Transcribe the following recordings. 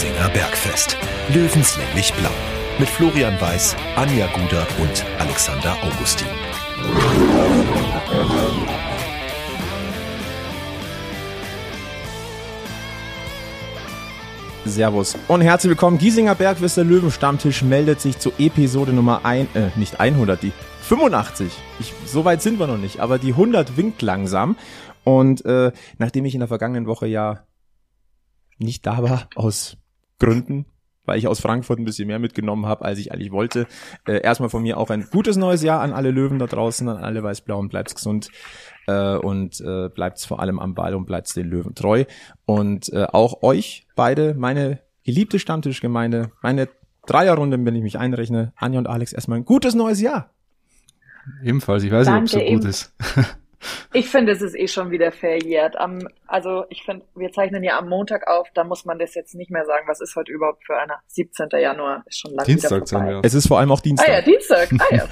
Giesinger Bergfest. Löwenslänglich blau. Mit Florian Weiß, Anja Guder und Alexander Augustin. Servus und herzlich willkommen. Giesinger Bergfest der Löwenstammtisch meldet sich zur Episode Nummer 1, äh, nicht 100, die 85. Ich, so weit sind wir noch nicht, aber die 100 winkt langsam. Und äh, nachdem ich in der vergangenen Woche ja nicht da war, aus Gründen, weil ich aus Frankfurt ein bisschen mehr mitgenommen habe, als ich eigentlich wollte. Äh, erstmal von mir auch ein gutes neues Jahr an alle Löwen da draußen, an alle Weiß-Blauen, bleibt's gesund äh, und äh, bleibt's vor allem am Ball und bleibt's den Löwen treu. Und äh, auch euch beide, meine geliebte Stammtischgemeinde, meine Dreierrunde, wenn ich mich einrechne, Anja und Alex, erstmal ein gutes neues Jahr. Ebenfalls, ich weiß nicht, ob es so gut ist. Ich finde, es ist eh schon wieder verjährt. Am, also ich finde, wir zeichnen ja am Montag auf, da muss man das jetzt nicht mehr sagen. Was ist heute überhaupt für einer? 17. Januar ist schon lange Dienstag wieder vorbei. Es ist vor allem auch Dienstag. Ah ja, Dienstag. Ah ja,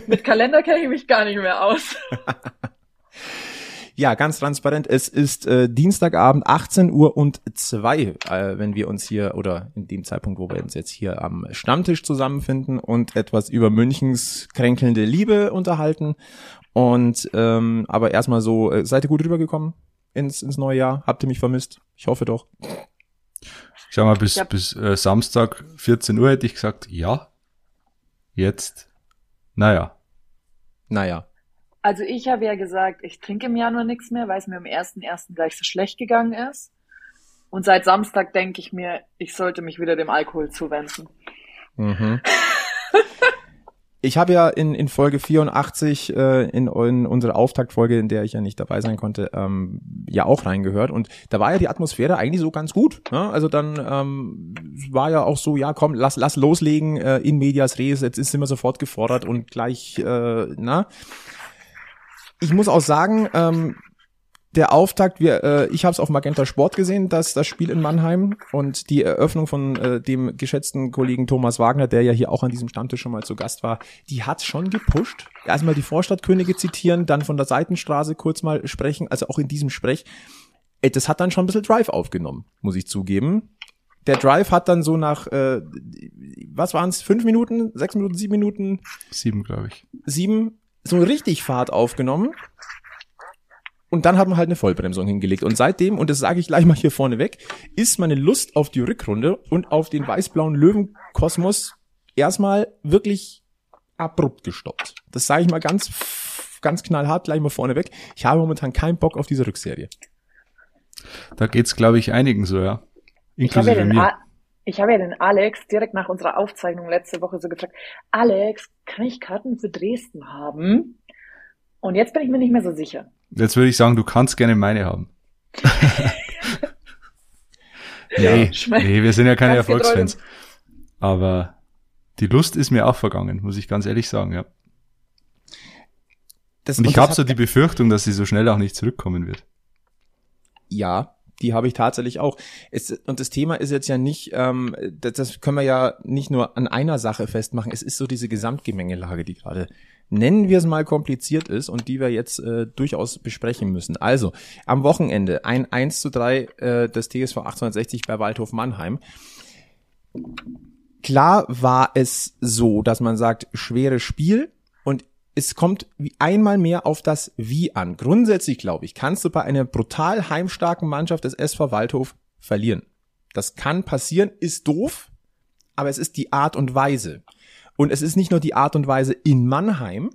Mit Kalender kenne ich mich gar nicht mehr aus. Ja, ganz transparent. Es ist äh, Dienstagabend 18 Uhr und zwei, äh, wenn wir uns hier oder in dem Zeitpunkt, wo wir uns jetzt hier am Stammtisch zusammenfinden und etwas über Münchens kränkelnde Liebe unterhalten. Und ähm, aber erstmal so, äh, seid ihr gut rübergekommen ins, ins neue Jahr? Habt ihr mich vermisst? Ich hoffe doch. Schau mal, bis, ja. bis äh, Samstag 14 Uhr hätte ich gesagt, ja. Jetzt, naja. Naja. Also ich habe ja gesagt, ich trinke im Januar nichts mehr, weil es mir am ersten ersten gleich so schlecht gegangen ist. Und seit Samstag denke ich mir, ich sollte mich wieder dem Alkohol zuwenden. Mhm. Ich habe ja in, in Folge 84, äh, in, in unserer Auftaktfolge, in der ich ja nicht dabei sein konnte, ähm, ja auch reingehört. Und da war ja die Atmosphäre eigentlich so ganz gut. Ne? Also dann ähm, war ja auch so, ja komm, lass, lass loslegen äh, in medias res, jetzt ist immer sofort gefordert und gleich, äh, na. Ich muss auch sagen, ähm, der Auftakt, wir, äh, ich habe es auf Magenta Sport gesehen, dass das Spiel in Mannheim und die Eröffnung von äh, dem geschätzten Kollegen Thomas Wagner, der ja hier auch an diesem Stammtisch schon mal zu Gast war, die hat schon gepusht. Erstmal die Vorstadtkönige zitieren, dann von der Seitenstraße kurz mal sprechen, also auch in diesem Sprech. Ey, das hat dann schon ein bisschen Drive aufgenommen, muss ich zugeben. Der Drive hat dann so nach, äh, was waren es, fünf Minuten, sechs Minuten, sieben Minuten? Sieben, glaube ich. Sieben, so richtig Fahrt aufgenommen. Und dann hat man halt eine Vollbremsung hingelegt. Und seitdem, und das sage ich gleich mal hier vorne weg, ist meine Lust auf die Rückrunde und auf den weiß-blauen Löwenkosmos erstmal wirklich abrupt gestoppt. Das sage ich mal ganz, ganz knallhart gleich mal vorne weg. Ich habe momentan keinen Bock auf diese Rückserie. Da geht's, glaube ich, einigen so, ja. Inklusive ich habe ja mir. ich habe ja den Alex direkt nach unserer Aufzeichnung letzte Woche so gefragt, Alex, kann ich Karten für Dresden haben? Und jetzt bin ich mir nicht mehr so sicher. Jetzt würde ich sagen, du kannst gerne meine haben. nee, nee, wir sind ja keine Erfolgsfans. Aber die Lust ist mir auch vergangen, muss ich ganz ehrlich sagen, ja. Das, und ich habe so die Befürchtung, dass sie so schnell auch nicht zurückkommen wird. Ja, die habe ich tatsächlich auch. Es, und das Thema ist jetzt ja nicht, ähm, das, das können wir ja nicht nur an einer Sache festmachen. Es ist so diese Gesamtgemengelage, die gerade nennen wir es mal kompliziert ist und die wir jetzt äh, durchaus besprechen müssen. Also am Wochenende ein 1 zu 3 äh, des TSV 1860 bei Waldhof Mannheim. Klar war es so, dass man sagt, schweres Spiel und es kommt wie einmal mehr auf das Wie an. Grundsätzlich glaube ich, kannst du bei einer brutal heimstarken Mannschaft des SV Waldhof verlieren. Das kann passieren, ist doof, aber es ist die Art und Weise. Und es ist nicht nur die Art und Weise in Mannheim,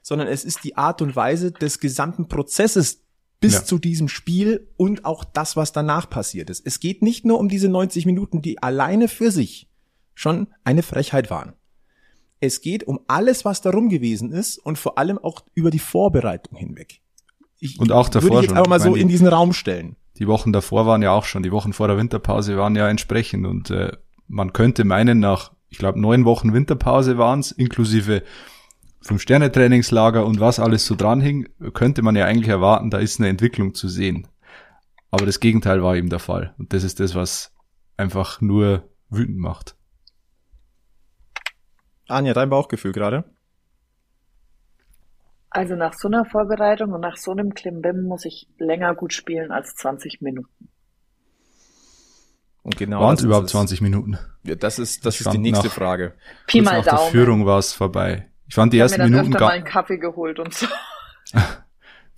sondern es ist die Art und Weise des gesamten Prozesses bis ja. zu diesem Spiel und auch das, was danach passiert ist. Es geht nicht nur um diese 90 Minuten, die alleine für sich schon eine Frechheit waren. Es geht um alles, was darum gewesen ist und vor allem auch über die Vorbereitung hinweg. Ich und auch davor würde ich jetzt einfach mal so in diesen Raum stellen. Die Wochen davor waren ja auch schon, die Wochen vor der Winterpause waren ja entsprechend und äh, man könnte meinen, nach ich glaube, neun Wochen Winterpause waren es, inklusive Fünf-Sterne-Trainingslager und was alles so dranhing, könnte man ja eigentlich erwarten, da ist eine Entwicklung zu sehen. Aber das Gegenteil war eben der Fall. Und das ist das, was einfach nur wütend macht. Anja, dein Bauchgefühl gerade? Also nach so einer Vorbereitung und nach so einem Klimbim muss ich länger gut spielen als 20 Minuten. Und genau Waren es überhaupt 20 Minuten? Ja, das ist, das ist die nächste nach, Frage. Pi mal nach der Daumen. Führung war es vorbei. Ich fand die Ich ersten mir dann Minuten öfter mal gar, einen Kaffee geholt und so.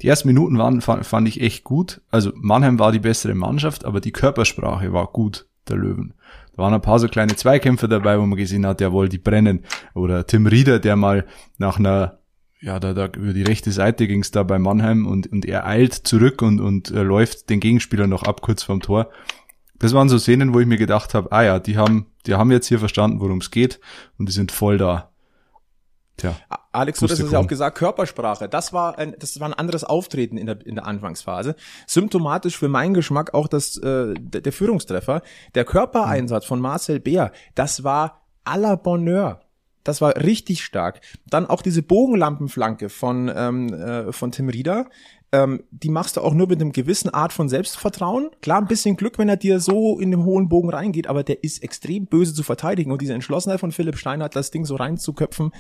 die ersten Minuten waren, fand, fand ich echt gut. Also Mannheim war die bessere Mannschaft, aber die Körpersprache war gut, der Löwen. Da waren ein paar so kleine Zweikämpfe dabei, wo man gesehen hat, jawohl, die brennen. Oder Tim Rieder, der mal nach einer, ja, da, da über die rechte Seite ging's da bei Mannheim und, und er eilt zurück und, und äh, läuft den Gegenspieler noch ab kurz vorm Tor. Das waren so Szenen, wo ich mir gedacht habe, ah ja, die haben, die haben jetzt hier verstanden, worum es geht und die sind voll da. Tja. Alex, du hast es ja auch gesagt, Körpersprache. Das war ein, das war ein anderes Auftreten in der, in der Anfangsphase. Symptomatisch für meinen Geschmack auch das, äh, der, der Führungstreffer. Der Körpereinsatz von Marcel Beer, das war à la Bonheur. Das war richtig stark. Dann auch diese Bogenlampenflanke von, ähm, äh, von Tim Rieder. Ähm, die machst du auch nur mit einem gewissen Art von Selbstvertrauen. Klar, ein bisschen Glück, wenn er dir so in dem hohen Bogen reingeht, aber der ist extrem böse zu verteidigen. Und diese Entschlossenheit von Philipp Steinhardt, das Ding so reinzuköpfen,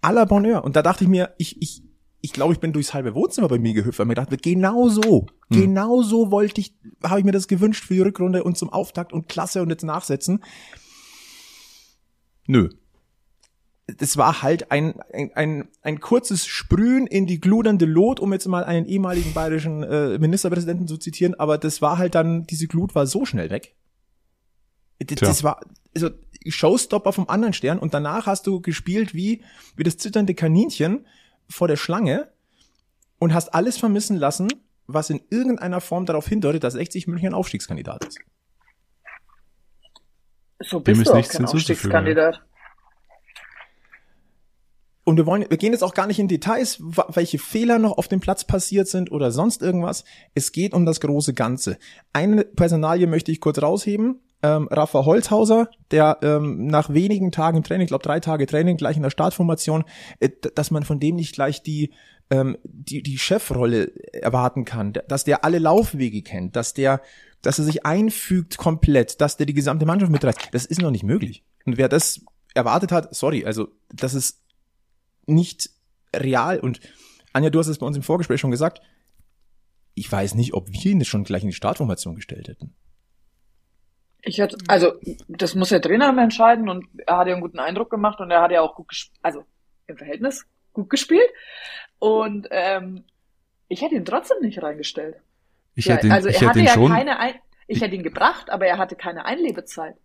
à la Bonheur. Und da dachte ich mir, ich, ich, ich glaube, ich bin durchs halbe Wohnzimmer bei mir gehüpft, weil mir gedacht wird, genau so, genau so wollte ich, habe ich mir das gewünscht für die Rückrunde und zum Auftakt und klasse und jetzt nachsetzen. Nö. Es war halt ein, ein, ein, ein kurzes Sprühen in die gludernde Lot, um jetzt mal einen ehemaligen bayerischen äh, Ministerpräsidenten zu zitieren, aber das war halt dann, diese Glut war so schnell weg. Das, das war, also Showstopper vom anderen Stern und danach hast du gespielt wie, wie das zitternde Kaninchen vor der Schlange und hast alles vermissen lassen, was in irgendeiner Form darauf hindeutet, dass 60 München ein Aufstiegskandidat ist. So Dem bist ist du auch nichts kein Aufstiegskandidat. Und wir wollen, wir gehen jetzt auch gar nicht in Details, welche Fehler noch auf dem Platz passiert sind oder sonst irgendwas. Es geht um das große Ganze. Eine Personalie möchte ich kurz rausheben. Ähm, Rafa Holzhauser, der ähm, nach wenigen Tagen Training, ich glaube drei Tage Training, gleich in der Startformation, äh, dass man von dem nicht gleich die ähm, die die Chefrolle erwarten kann, dass der alle Laufwege kennt, dass der dass er sich einfügt komplett, dass der die gesamte Mannschaft mitreißt. Das ist noch nicht möglich. Und wer das erwartet hat, sorry, also das ist nicht real. Und Anja, du hast es bei uns im Vorgespräch schon gesagt. Ich weiß nicht, ob wir ihn schon gleich in die Startformation gestellt hätten. Ich hätte, also, das muss der Trainer immer entscheiden und er hat ja einen guten Eindruck gemacht und er hat ja auch gut gespielt, also im Verhältnis gut gespielt. Und ähm, ich hätte ihn trotzdem nicht reingestellt. Ich Ja, hätte ihn, also ich er hätte hatte ihn ja schon, keine Ein ich hätte ihn gebracht, aber er hatte keine Einlebezeit.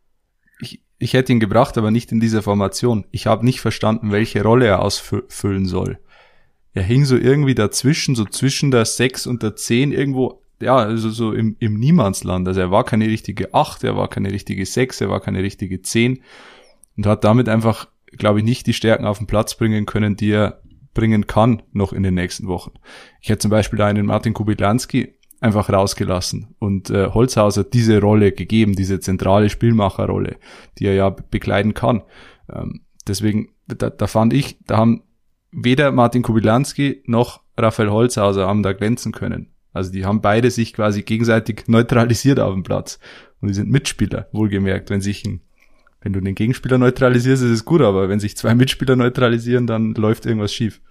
Ich, ich hätte ihn gebracht, aber nicht in dieser Formation. Ich habe nicht verstanden, welche Rolle er ausfüllen soll. Er hing so irgendwie dazwischen, so zwischen der 6 und der 10 irgendwo, ja, also so im, im Niemandsland. Also er war keine richtige 8, er war keine richtige 6, er war keine richtige 10 und hat damit einfach, glaube ich, nicht die Stärken auf den Platz bringen können, die er bringen kann noch in den nächsten Wochen. Ich hätte zum Beispiel da einen Martin Kubilanski einfach rausgelassen und äh, Holzhauser diese Rolle gegeben, diese zentrale Spielmacherrolle, die er ja be- bekleiden kann. Ähm, deswegen, da, da fand ich, da haben weder Martin Kubilanski noch Raphael Holzhauser haben da glänzen können. Also die haben beide sich quasi gegenseitig neutralisiert auf dem Platz. Und die sind Mitspieler, wohlgemerkt. Wenn sich ein, wenn du den Gegenspieler neutralisierst, ist es gut, aber wenn sich zwei Mitspieler neutralisieren, dann läuft irgendwas schief.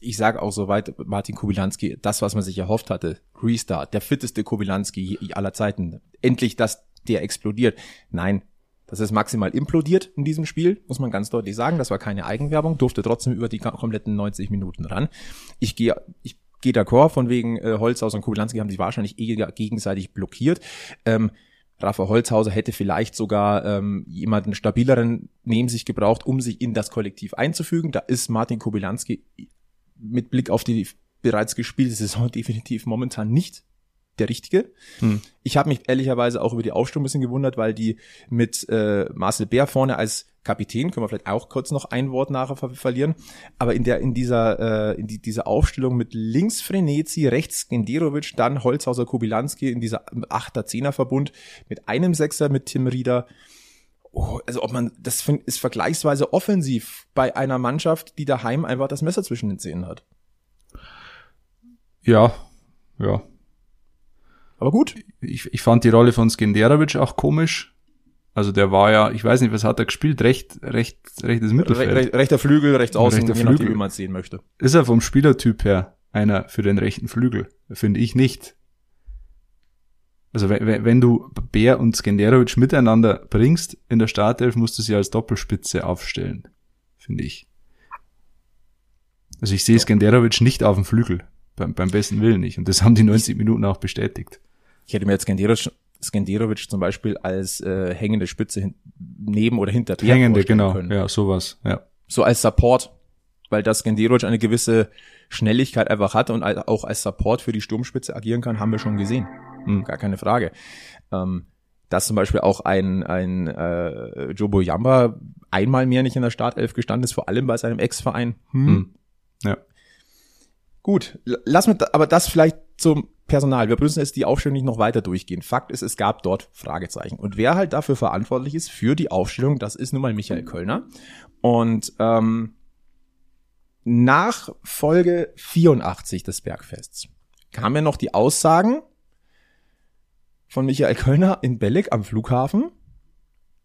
Ich sage auch soweit, Martin Kubilanski, das, was man sich erhofft hatte, Restart, der fitteste Kubilanski aller Zeiten. Endlich, dass der explodiert. Nein, das ist maximal implodiert in diesem Spiel, muss man ganz deutlich sagen. Das war keine Eigenwerbung, durfte trotzdem über die kompletten 90 Minuten ran. Ich gehe, ich gehe d'accord, von wegen äh, Holzhaus und Kubilanski haben sich wahrscheinlich eh gegenseitig blockiert. Ähm, Rafa Holzhauser hätte vielleicht sogar ähm, jemanden stabileren neben sich gebraucht, um sich in das Kollektiv einzufügen. Da ist Martin Kubilanski mit Blick auf die bereits gespielte Saison definitiv momentan nicht der richtige. Hm. Ich habe mich ehrlicherweise auch über die Aufstellung ein bisschen gewundert, weil die mit äh, Marcel Bär vorne als Kapitän, können wir vielleicht auch kurz noch ein Wort nachher ver verlieren, aber in der in dieser äh, in die, dieser Aufstellung mit links Frenetzi, rechts Genderovic, dann Holzhauser Kubilanski in dieser achter Zehner Verbund mit einem Sechser mit Tim Rieder. Oh, also ob man das ist vergleichsweise offensiv bei einer Mannschaft, die daheim einfach das Messer zwischen den Zähnen hat. Ja, ja. Aber gut, Ich, ich fand die Rolle von Skenderovic auch komisch. Also der war ja, ich weiß nicht, was hat er gespielt? Recht, recht, rechtes Mittelfeld. Re re rechter Flügel, rechts außen, Rechter Flügel. wie man es sehen möchte. Ist er vom Spielertyp her einer für den rechten Flügel? Finde ich nicht. Also wenn, wenn du Bär und Skenderovic miteinander bringst in der Startelf, musst du sie als Doppelspitze aufstellen, finde ich. Also ich sehe Skenderovic nicht auf dem Flügel, beim, beim besten Willen nicht. Und das haben die 90 Minuten auch bestätigt. Ich hätte mir jetzt Skenderovic, Skenderovic zum Beispiel als äh, hängende Spitze hin, neben oder hinter Bär Hängende, genau. Können. Ja, sowas, ja. So als Support, weil das Skenderovic eine gewisse Schnelligkeit einfach hat und auch als Support für die Sturmspitze agieren kann, haben wir schon gesehen. Hm, gar keine Frage. Ähm, dass zum Beispiel auch ein, ein äh, Jobo Yamba einmal mehr nicht in der Startelf gestanden ist, vor allem bei seinem Ex-Verein. Hm. Hm. Ja. Gut, lass mir aber das vielleicht zum Personal. Wir müssen jetzt die Aufstellung nicht noch weiter durchgehen. Fakt ist, es gab dort Fragezeichen. Und wer halt dafür verantwortlich ist für die Aufstellung, das ist nun mal Michael Kölner. Und ähm, nach Folge 84 des Bergfests kamen ja noch die Aussagen von Michael Kölner in Belleg am Flughafen,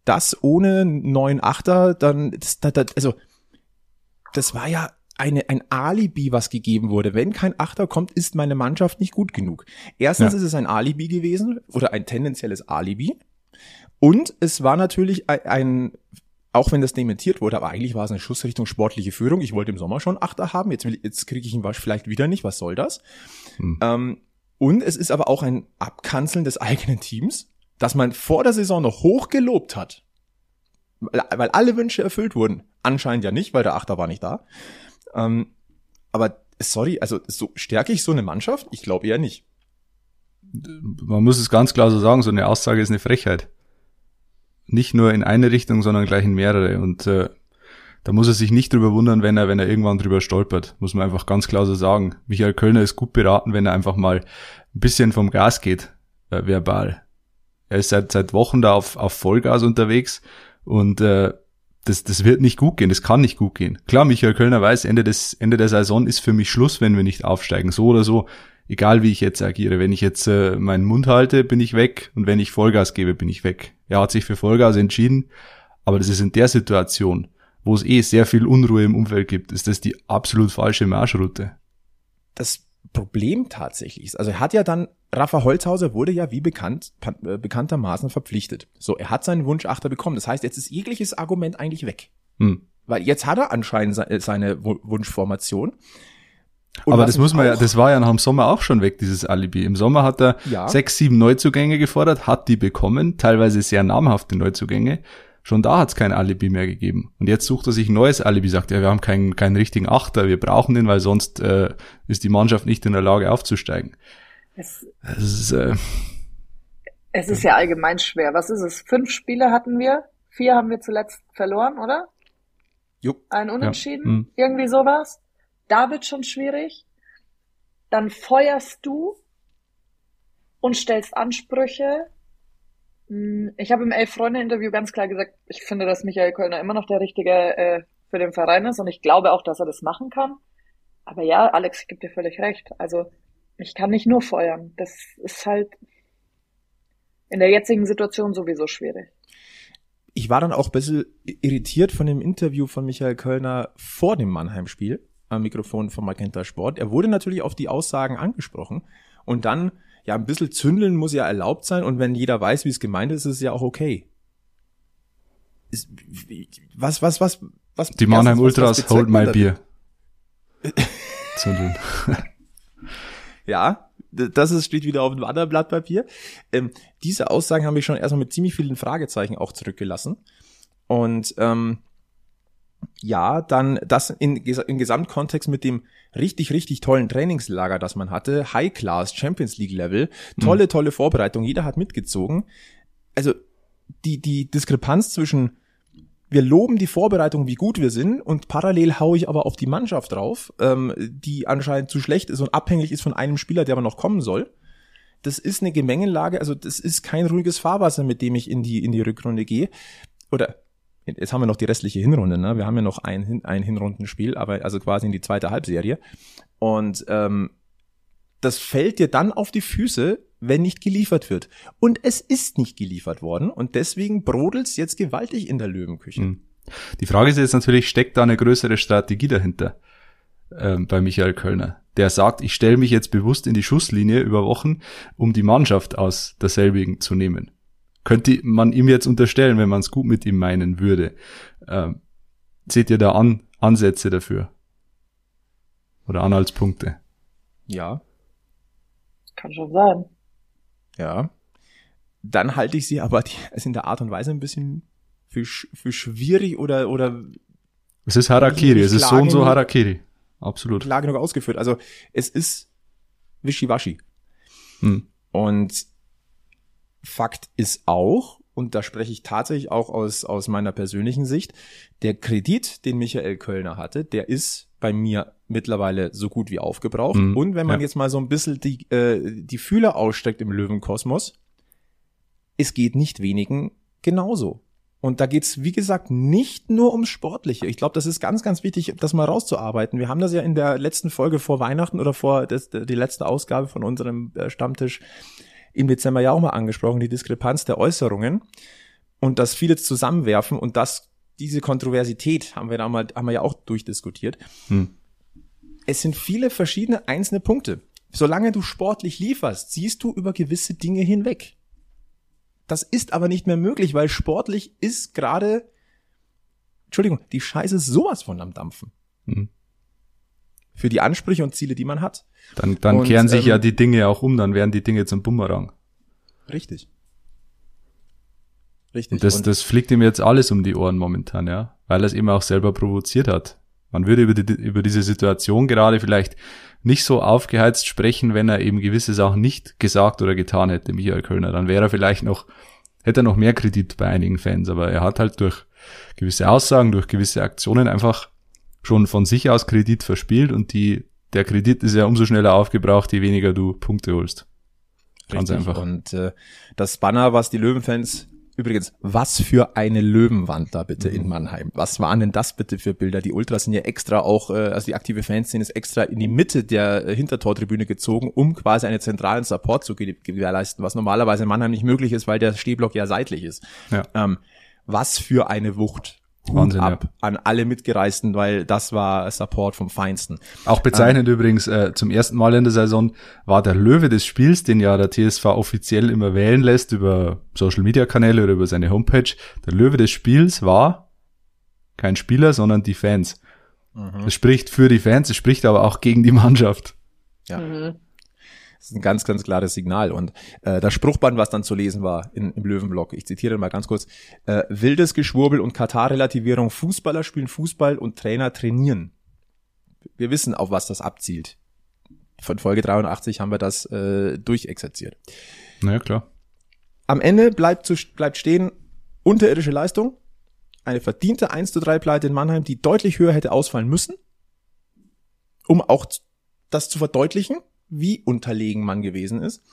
dass ohne neuen Achter dann, das, das, also das war ja eine, ein Alibi, was gegeben wurde. Wenn kein Achter kommt, ist meine Mannschaft nicht gut genug. Erstens ja. ist es ein Alibi gewesen oder ein tendenzielles Alibi. Und es war natürlich ein, ein auch wenn das dementiert wurde, aber eigentlich war es eine Schussrichtung sportliche Führung. Ich wollte im Sommer schon Achter haben, jetzt, jetzt kriege ich ihn vielleicht wieder nicht. Was soll das? Hm. Ähm, und es ist aber auch ein Abkanzeln des eigenen Teams, dass man vor der Saison noch hoch gelobt hat, weil alle Wünsche erfüllt wurden. Anscheinend ja nicht, weil der Achter war nicht da. Ähm, aber sorry, also so stärke ich so eine Mannschaft? Ich glaube eher nicht. Man muss es ganz klar so sagen, so eine Aussage ist eine Frechheit. Nicht nur in eine Richtung, sondern gleich in mehrere. Und äh, da muss er sich nicht drüber wundern, wenn er, wenn er irgendwann drüber stolpert. Muss man einfach ganz klar so sagen. Michael Kölner ist gut beraten, wenn er einfach mal ein bisschen vom Gas geht, äh, verbal. Er ist seit, seit Wochen da auf, auf Vollgas unterwegs und äh, das, das wird nicht gut gehen, das kann nicht gut gehen. Klar, Michael Kölner weiß, Ende des, Ende der Saison ist für mich Schluss, wenn wir nicht aufsteigen. So oder so, egal wie ich jetzt agiere. Wenn ich jetzt äh, meinen Mund halte, bin ich weg und wenn ich Vollgas gebe, bin ich weg. Er hat sich für Vollgas entschieden, aber das ist in der Situation, wo es eh sehr viel Unruhe im Umfeld gibt, ist das die absolut falsche Marschroute. Das Problem tatsächlich ist, also er hat ja dann Rafa Holzhauser wurde ja wie bekannt, äh, bekanntermaßen verpflichtet. So, er hat seinen Wunsch Achter bekommen. Das heißt, jetzt ist jegliches Argument eigentlich weg. Hm. Weil jetzt hat er anscheinend äh, seine Wunschformation. Und Aber das muss man ja, das war ja nach dem Sommer auch schon weg, dieses Alibi. Im Sommer hat er ja. sechs, sieben Neuzugänge gefordert, hat die bekommen, teilweise sehr namhafte Neuzugänge. Schon da hat es kein Alibi mehr gegeben. Und jetzt sucht er sich ein neues Alibi, sagt er, ja, wir haben keinen, keinen richtigen Achter, wir brauchen den, weil sonst äh, ist die Mannschaft nicht in der Lage aufzusteigen. Es, es, ist, äh, es ist ja allgemein schwer. Was ist es? Fünf Spiele hatten wir, vier haben wir zuletzt verloren, oder? Jo. Ein Unentschieden, ja. hm. irgendwie sowas. Da wird schon schwierig. Dann feuerst du und stellst Ansprüche. Hm, ich habe im Elf-Freunde-Interview ganz klar gesagt, ich finde, dass Michael Kölner immer noch der Richtige äh, für den Verein ist und ich glaube auch, dass er das machen kann. Aber ja, Alex, ich gebe dir völlig recht. Also ich kann nicht nur feuern. Das ist halt in der jetzigen Situation sowieso schwierig. Ich war dann auch ein bisschen irritiert von dem Interview von Michael Kölner vor dem Mannheim-Spiel am Mikrofon von Magenta Sport. Er wurde natürlich auf die Aussagen angesprochen und dann, ja, ein bisschen zündeln muss ja erlaubt sein und wenn jeder weiß, wie es gemeint ist, ist es ja auch okay. Ist, was, was, was, was? Die Mannheim Ultras, hold my beer. zündeln. Ja, das ist, steht wieder auf dem anderen Blatt Papier. Ähm, diese Aussagen haben mich schon erstmal mit ziemlich vielen Fragezeichen auch zurückgelassen. Und ähm, ja, dann das in, in Gesamtkontext mit dem richtig, richtig tollen Trainingslager, das man hatte, High Class, Champions League Level, tolle, mhm. tolle Vorbereitung, jeder hat mitgezogen. Also die, die Diskrepanz zwischen wir loben die Vorbereitung, wie gut wir sind, und parallel haue ich aber auf die Mannschaft drauf, ähm, die anscheinend zu schlecht ist und abhängig ist von einem Spieler, der aber noch kommen soll. Das ist eine Gemengelage, also das ist kein ruhiges Fahrwasser, mit dem ich in die, in die Rückrunde gehe. Oder jetzt haben wir noch die restliche Hinrunde, ne? Wir haben ja noch ein, ein Hinrundenspiel, aber also quasi in die zweite Halbserie. Und ähm, das fällt dir dann auf die Füße, wenn nicht geliefert wird. Und es ist nicht geliefert worden und deswegen brodelt's jetzt gewaltig in der Löwenküche. Hm. Die Frage ist jetzt natürlich, steckt da eine größere Strategie dahinter ähm, bei Michael Kölner? der sagt, ich stelle mich jetzt bewusst in die Schusslinie über Wochen, um die Mannschaft aus derselbigen zu nehmen. Könnte man ihm jetzt unterstellen, wenn man es gut mit ihm meinen würde. Ähm, seht ihr da an, Ansätze dafür? Oder Anhaltspunkte? Ja. Kann schon sein. Ja. Dann halte ich sie aber die, also in der Art und Weise ein bisschen für, für schwierig oder, oder. Es ist Harakiri, es ist so und so Harakiri. Absolut. Klar genug ausgeführt. Also, es ist wischiwaschi. Hm. Und Fakt ist auch, und da spreche ich tatsächlich auch aus, aus meiner persönlichen Sicht, der Kredit, den Michael Kölner hatte, der ist bei mir mittlerweile so gut wie aufgebraucht. Mhm, und wenn man ja. jetzt mal so ein bisschen die, äh, die Fühler ausstreckt im Löwenkosmos, es geht nicht wenigen genauso. Und da geht's wie gesagt, nicht nur ums Sportliche. Ich glaube, das ist ganz, ganz wichtig, das mal rauszuarbeiten. Wir haben das ja in der letzten Folge vor Weihnachten oder vor das, die letzte Ausgabe von unserem äh, Stammtisch im Dezember ja auch mal angesprochen, die Diskrepanz der Äußerungen und das viele zusammenwerfen und das, diese Kontroversität haben wir da mal, haben wir ja auch durchdiskutiert. Hm. Es sind viele verschiedene einzelne Punkte. Solange du sportlich lieferst, siehst du über gewisse Dinge hinweg. Das ist aber nicht mehr möglich, weil sportlich ist gerade, Entschuldigung, die Scheiße sowas von am Dampfen. Hm. Für die Ansprüche und Ziele, die man hat. Dann, dann und, kehren sich ähm, ja die Dinge auch um, dann werden die Dinge zum Bumerang. Richtig. Richtig. Und das, und das fliegt ihm jetzt alles um die Ohren momentan, ja, weil er es eben auch selber provoziert hat. Man würde über, die, über diese Situation gerade vielleicht nicht so aufgeheizt sprechen, wenn er eben gewisse Sachen nicht gesagt oder getan hätte, Michael Kölner. Dann wäre er vielleicht noch, hätte er noch mehr Kredit bei einigen Fans, aber er hat halt durch gewisse Aussagen, durch gewisse Aktionen einfach schon von sich aus Kredit verspielt und die der Kredit ist ja umso schneller aufgebraucht, je weniger du Punkte holst. Ganz Richtig. einfach. Und äh, das Banner, was die Löwenfans Übrigens, was für eine Löwenwand da bitte mhm. in Mannheim. Was waren denn das bitte für Bilder? Die Ultras sind ja extra auch, äh, also die aktive Fanszene ist extra in die Mitte der äh, Hintertortribüne gezogen, um quasi einen zentralen Support zu gewährleisten, was normalerweise in Mannheim nicht möglich ist, weil der Stehblock ja seitlich ist. Ja. Ähm, was für eine Wucht. Wahnsinn, ab ja. an alle Mitgereisten, weil das war Support vom Feinsten. Auch bezeichnend ähm, übrigens, äh, zum ersten Mal in der Saison war der Löwe des Spiels, den ja der TSV offiziell immer wählen lässt über Social Media Kanäle oder über seine Homepage. Der Löwe des Spiels war kein Spieler, sondern die Fans. Mhm. Es spricht für die Fans, es spricht aber auch gegen die Mannschaft. Ja. Mhm. Das ist ein ganz, ganz klares Signal. Und äh, das Spruchband, was dann zu lesen war in, im Löwenblock, ich zitiere mal ganz kurz, äh, wildes Geschwurbel und Katar-Relativierung, Fußballer spielen Fußball und Trainer trainieren. Wir wissen, auf was das abzielt. Von Folge 83 haben wir das äh, durchexerziert. Naja, klar. Am Ende bleibt, zu, bleibt stehen unterirdische Leistung, eine verdiente 1 zu 3 Pleite in Mannheim, die deutlich höher hätte ausfallen müssen, um auch das zu verdeutlichen wie unterlegen man gewesen ist.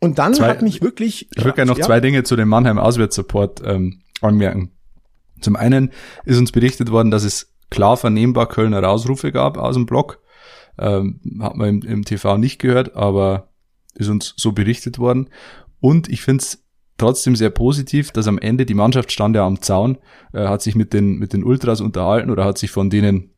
Und dann zwei, hat mich wirklich. Ich würde gerne noch ja. zwei Dinge zu dem Mannheim Auswärtssupport ähm, anmerken. Zum einen ist uns berichtet worden, dass es klar vernehmbar Kölner Ausrufe gab aus dem Block. Ähm, hat man im, im TV nicht gehört, aber ist uns so berichtet worden. Und ich finde es trotzdem sehr positiv, dass am Ende die Mannschaft stand ja am Zaun, äh, hat sich mit den, mit den Ultras unterhalten oder hat sich von denen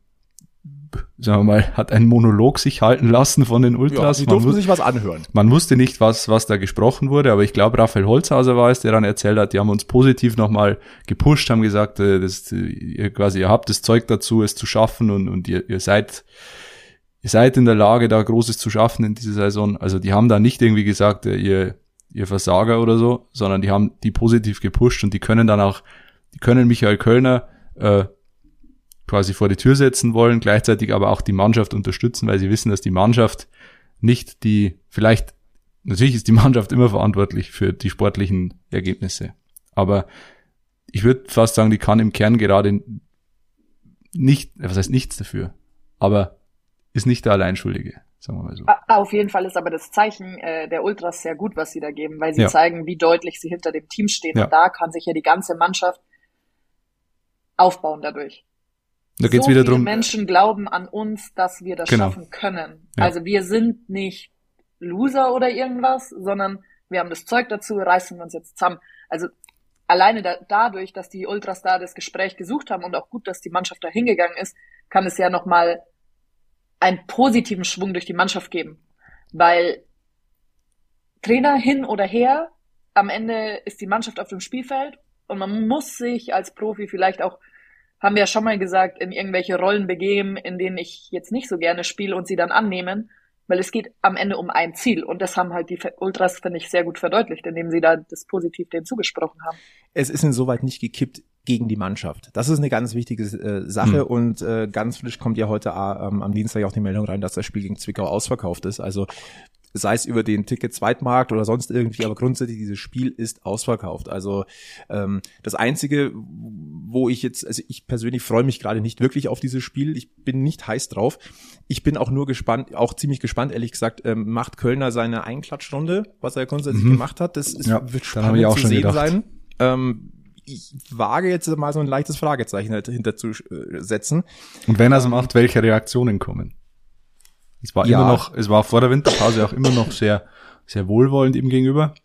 sagen wir mal, hat einen Monolog sich halten lassen von den Ultras. Ja, sie durften sich was anhören. Man wusste nicht, was, was da gesprochen wurde, aber ich glaube, Raphael Holzhauser war es, der dann erzählt hat, die haben uns positiv nochmal gepusht, haben gesagt, äh, das, ihr quasi, ihr habt das Zeug dazu, es zu schaffen und, und ihr, ihr seid, ihr seid in der Lage, da Großes zu schaffen in dieser Saison. Also die haben da nicht irgendwie gesagt, äh, ihr, ihr Versager oder so, sondern die haben die positiv gepusht und die können dann auch, die können Michael Kölner äh, quasi vor die Tür setzen wollen, gleichzeitig aber auch die Mannschaft unterstützen, weil sie wissen, dass die Mannschaft nicht die, vielleicht, natürlich ist die Mannschaft immer verantwortlich für die sportlichen Ergebnisse, aber ich würde fast sagen, die kann im Kern gerade nicht, was heißt nichts dafür, aber ist nicht der Alleinschuldige. Sagen wir mal so. Auf jeden Fall ist aber das Zeichen äh, der Ultras sehr gut, was sie da geben, weil sie ja. zeigen, wie deutlich sie hinter dem Team stehen. Ja. Und da kann sich ja die ganze Mannschaft aufbauen dadurch. Da geht's so wieder viele drum. Menschen glauben an uns, dass wir das genau. schaffen können. Ja. Also wir sind nicht Loser oder irgendwas, sondern wir haben das Zeug dazu, reißen wir uns jetzt zusammen. Also alleine da, dadurch, dass die Ultras da das Gespräch gesucht haben und auch gut, dass die Mannschaft da hingegangen ist, kann es ja nochmal einen positiven Schwung durch die Mannschaft geben. Weil Trainer hin oder her, am Ende ist die Mannschaft auf dem Spielfeld und man muss sich als Profi vielleicht auch, haben wir ja schon mal gesagt, in irgendwelche Rollen begeben, in denen ich jetzt nicht so gerne spiele und sie dann annehmen, weil es geht am Ende um ein Ziel und das haben halt die Ultras, finde ich, sehr gut verdeutlicht, indem sie da das positiv denen zugesprochen haben. Es ist insoweit nicht gekippt gegen die Mannschaft. Das ist eine ganz wichtige äh, Sache mhm. und äh, ganz frisch kommt ja heute äh, am Dienstag auch die Meldung rein, dass das Spiel gegen Zwickau ausverkauft ist. Also sei es über den Ticket-Zweitmarkt oder sonst irgendwie, aber grundsätzlich dieses Spiel ist ausverkauft. Also ähm, das Einzige, wo ich jetzt, also ich persönlich freue mich gerade nicht wirklich auf dieses Spiel. Ich bin nicht heiß drauf. Ich bin auch nur gespannt, auch ziemlich gespannt, ehrlich gesagt, ähm, macht Kölner seine Einklatschrunde, was er grundsätzlich mhm. gemacht hat. Das ist, ja, wird spannend zu sehen gedacht. sein. Ähm, ich wage jetzt mal so ein leichtes Fragezeichen dahinter zu setzen. Und wenn er es macht, welche Reaktionen kommen? Es war ja. immer noch, es war vor der Winterpause auch immer noch sehr, sehr wohlwollend ihm gegenüber.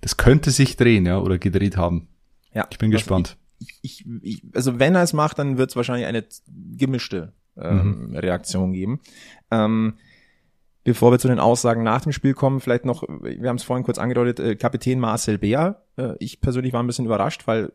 Das könnte sich drehen, ja, oder gedreht haben. Ja. Ich bin gespannt. Ich, ich, ich, also wenn er es macht, dann wird es wahrscheinlich eine gemischte ähm, mhm. Reaktion geben. Ähm, bevor wir zu den Aussagen nach dem Spiel kommen, vielleicht noch, wir haben es vorhin kurz angedeutet, äh, Kapitän Marcel Beer. Äh, ich persönlich war ein bisschen überrascht, weil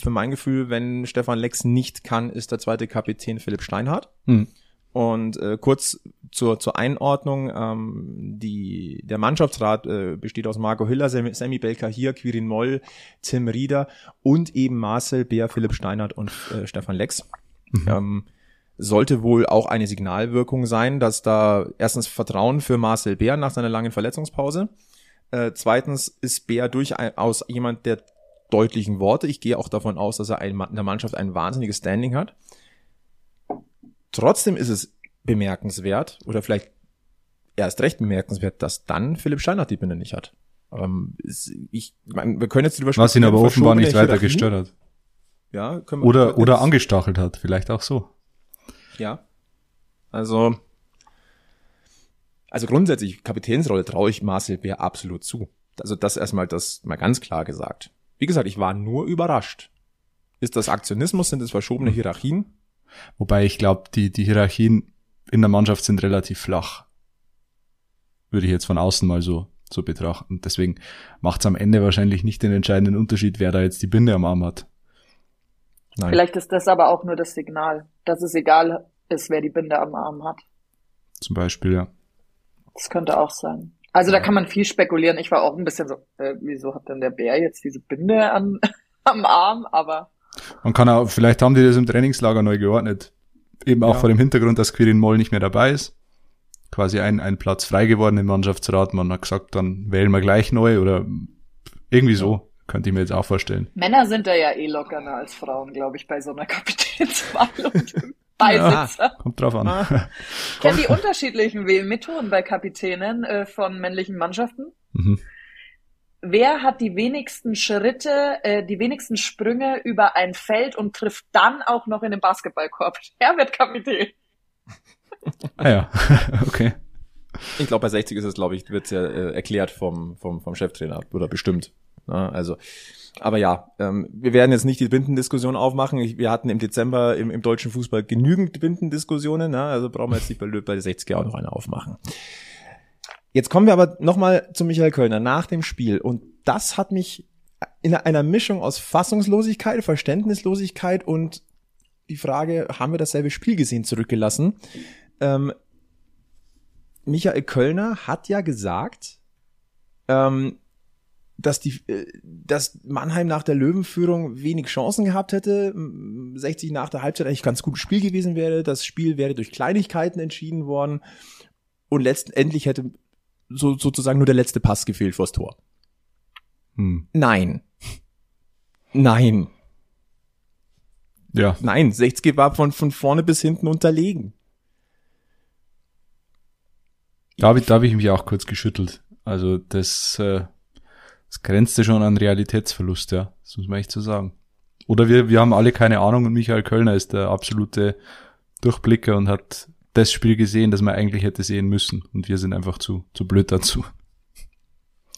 für mein Gefühl, wenn Stefan Lex nicht kann, ist der zweite Kapitän Philipp Steinhardt. Mhm. Und äh, kurz zur, zur Einordnung, ähm, die, der Mannschaftsrat äh, besteht aus Marco Hiller, Sammy Belka hier, Quirin Moll, Tim Rieder und eben Marcel, Bär, Philipp Steinert und äh, Stefan Lex. Mhm. Ähm, sollte wohl auch eine Signalwirkung sein, dass da erstens Vertrauen für Marcel Bär nach seiner langen Verletzungspause. Äh, zweitens ist Bär durchaus jemand der deutlichen Worte. Ich gehe auch davon aus, dass er in der Mannschaft ein wahnsinniges Standing hat. Trotzdem ist es bemerkenswert oder vielleicht erst recht bemerkenswert, dass dann Philipp Steinert die Binde nicht hat. Ähm, ich mein, wir können jetzt drüber sprechen. Was ihn aber offenbar nicht weiter gestört hat. Ja, können wir oder oder angestachelt hat, vielleicht auch so. Ja. Also also grundsätzlich Kapitänsrolle traue ich Marcel Bär absolut zu. Also das erstmal das mal ganz klar gesagt. Wie gesagt, ich war nur überrascht. Ist das Aktionismus, sind es verschobene hm. Hierarchien? Wobei ich glaube, die, die Hierarchien in der Mannschaft sind relativ flach. Würde ich jetzt von außen mal so, so betrachten. Deswegen macht es am Ende wahrscheinlich nicht den entscheidenden Unterschied, wer da jetzt die Binde am Arm hat. Nein. Vielleicht ist das aber auch nur das Signal, dass es egal ist, wer die Binde am Arm hat. Zum Beispiel, ja. Das könnte auch sein. Also da kann man viel spekulieren. Ich war auch ein bisschen so, äh, wieso hat denn der Bär jetzt diese Binde an, am Arm? Aber man kann auch, vielleicht haben die das im Trainingslager neu geordnet. Eben auch ja. vor dem Hintergrund, dass Quirin Moll nicht mehr dabei ist. Quasi ein, ein Platz frei geworden im Mannschaftsrat. Man hat gesagt, dann wählen wir gleich neu oder irgendwie so. Könnte ich mir jetzt auch vorstellen. Männer sind da ja eh lockerner als Frauen, glaube ich, bei so einer Kapitänswahl und Beisitzer. Ja, kommt drauf an. Ah. Kennen die unterschiedlichen Wählmethoden bei Kapitänen äh, von männlichen Mannschaften? Mhm wer hat die wenigsten Schritte, äh, die wenigsten Sprünge über ein Feld und trifft dann auch noch in den Basketballkorb. Er wird Kapitän. ah ja, okay. Ich glaube, bei 60 ist es, glaube ich, wird's ja äh, erklärt vom, vom, vom Cheftrainer oder bestimmt. Ja, also, aber ja, ähm, wir werden jetzt nicht die Bindendiskussion aufmachen. Ich, wir hatten im Dezember im, im deutschen Fußball genügend Bindendiskussionen, ne? also brauchen wir jetzt nicht bei, bei 60 auch noch eine aufmachen. Jetzt kommen wir aber nochmal zu Michael Kölner nach dem Spiel. Und das hat mich in einer Mischung aus Fassungslosigkeit, Verständnislosigkeit und die Frage, haben wir dasselbe Spiel gesehen, zurückgelassen. Ähm, Michael Kölner hat ja gesagt, ähm, dass die, äh, dass Mannheim nach der Löwenführung wenig Chancen gehabt hätte, 60 nach der Halbzeit eigentlich ganz gutes Spiel gewesen wäre, das Spiel wäre durch Kleinigkeiten entschieden worden und letztendlich hätte so, sozusagen nur der letzte Pass gefehlt vors Tor. Hm. Nein. Nein. Ja. Nein, 60 war von, von vorne bis hinten unterlegen. Da habe ich, da hab ich mich auch kurz geschüttelt. Also das, äh, das grenzte schon an Realitätsverlust, ja. Das muss man echt so sagen. Oder wir, wir haben alle keine Ahnung und Michael Kölner ist der absolute Durchblicker und hat das Spiel gesehen, das man eigentlich hätte sehen müssen. Und wir sind einfach zu, zu blöd dazu.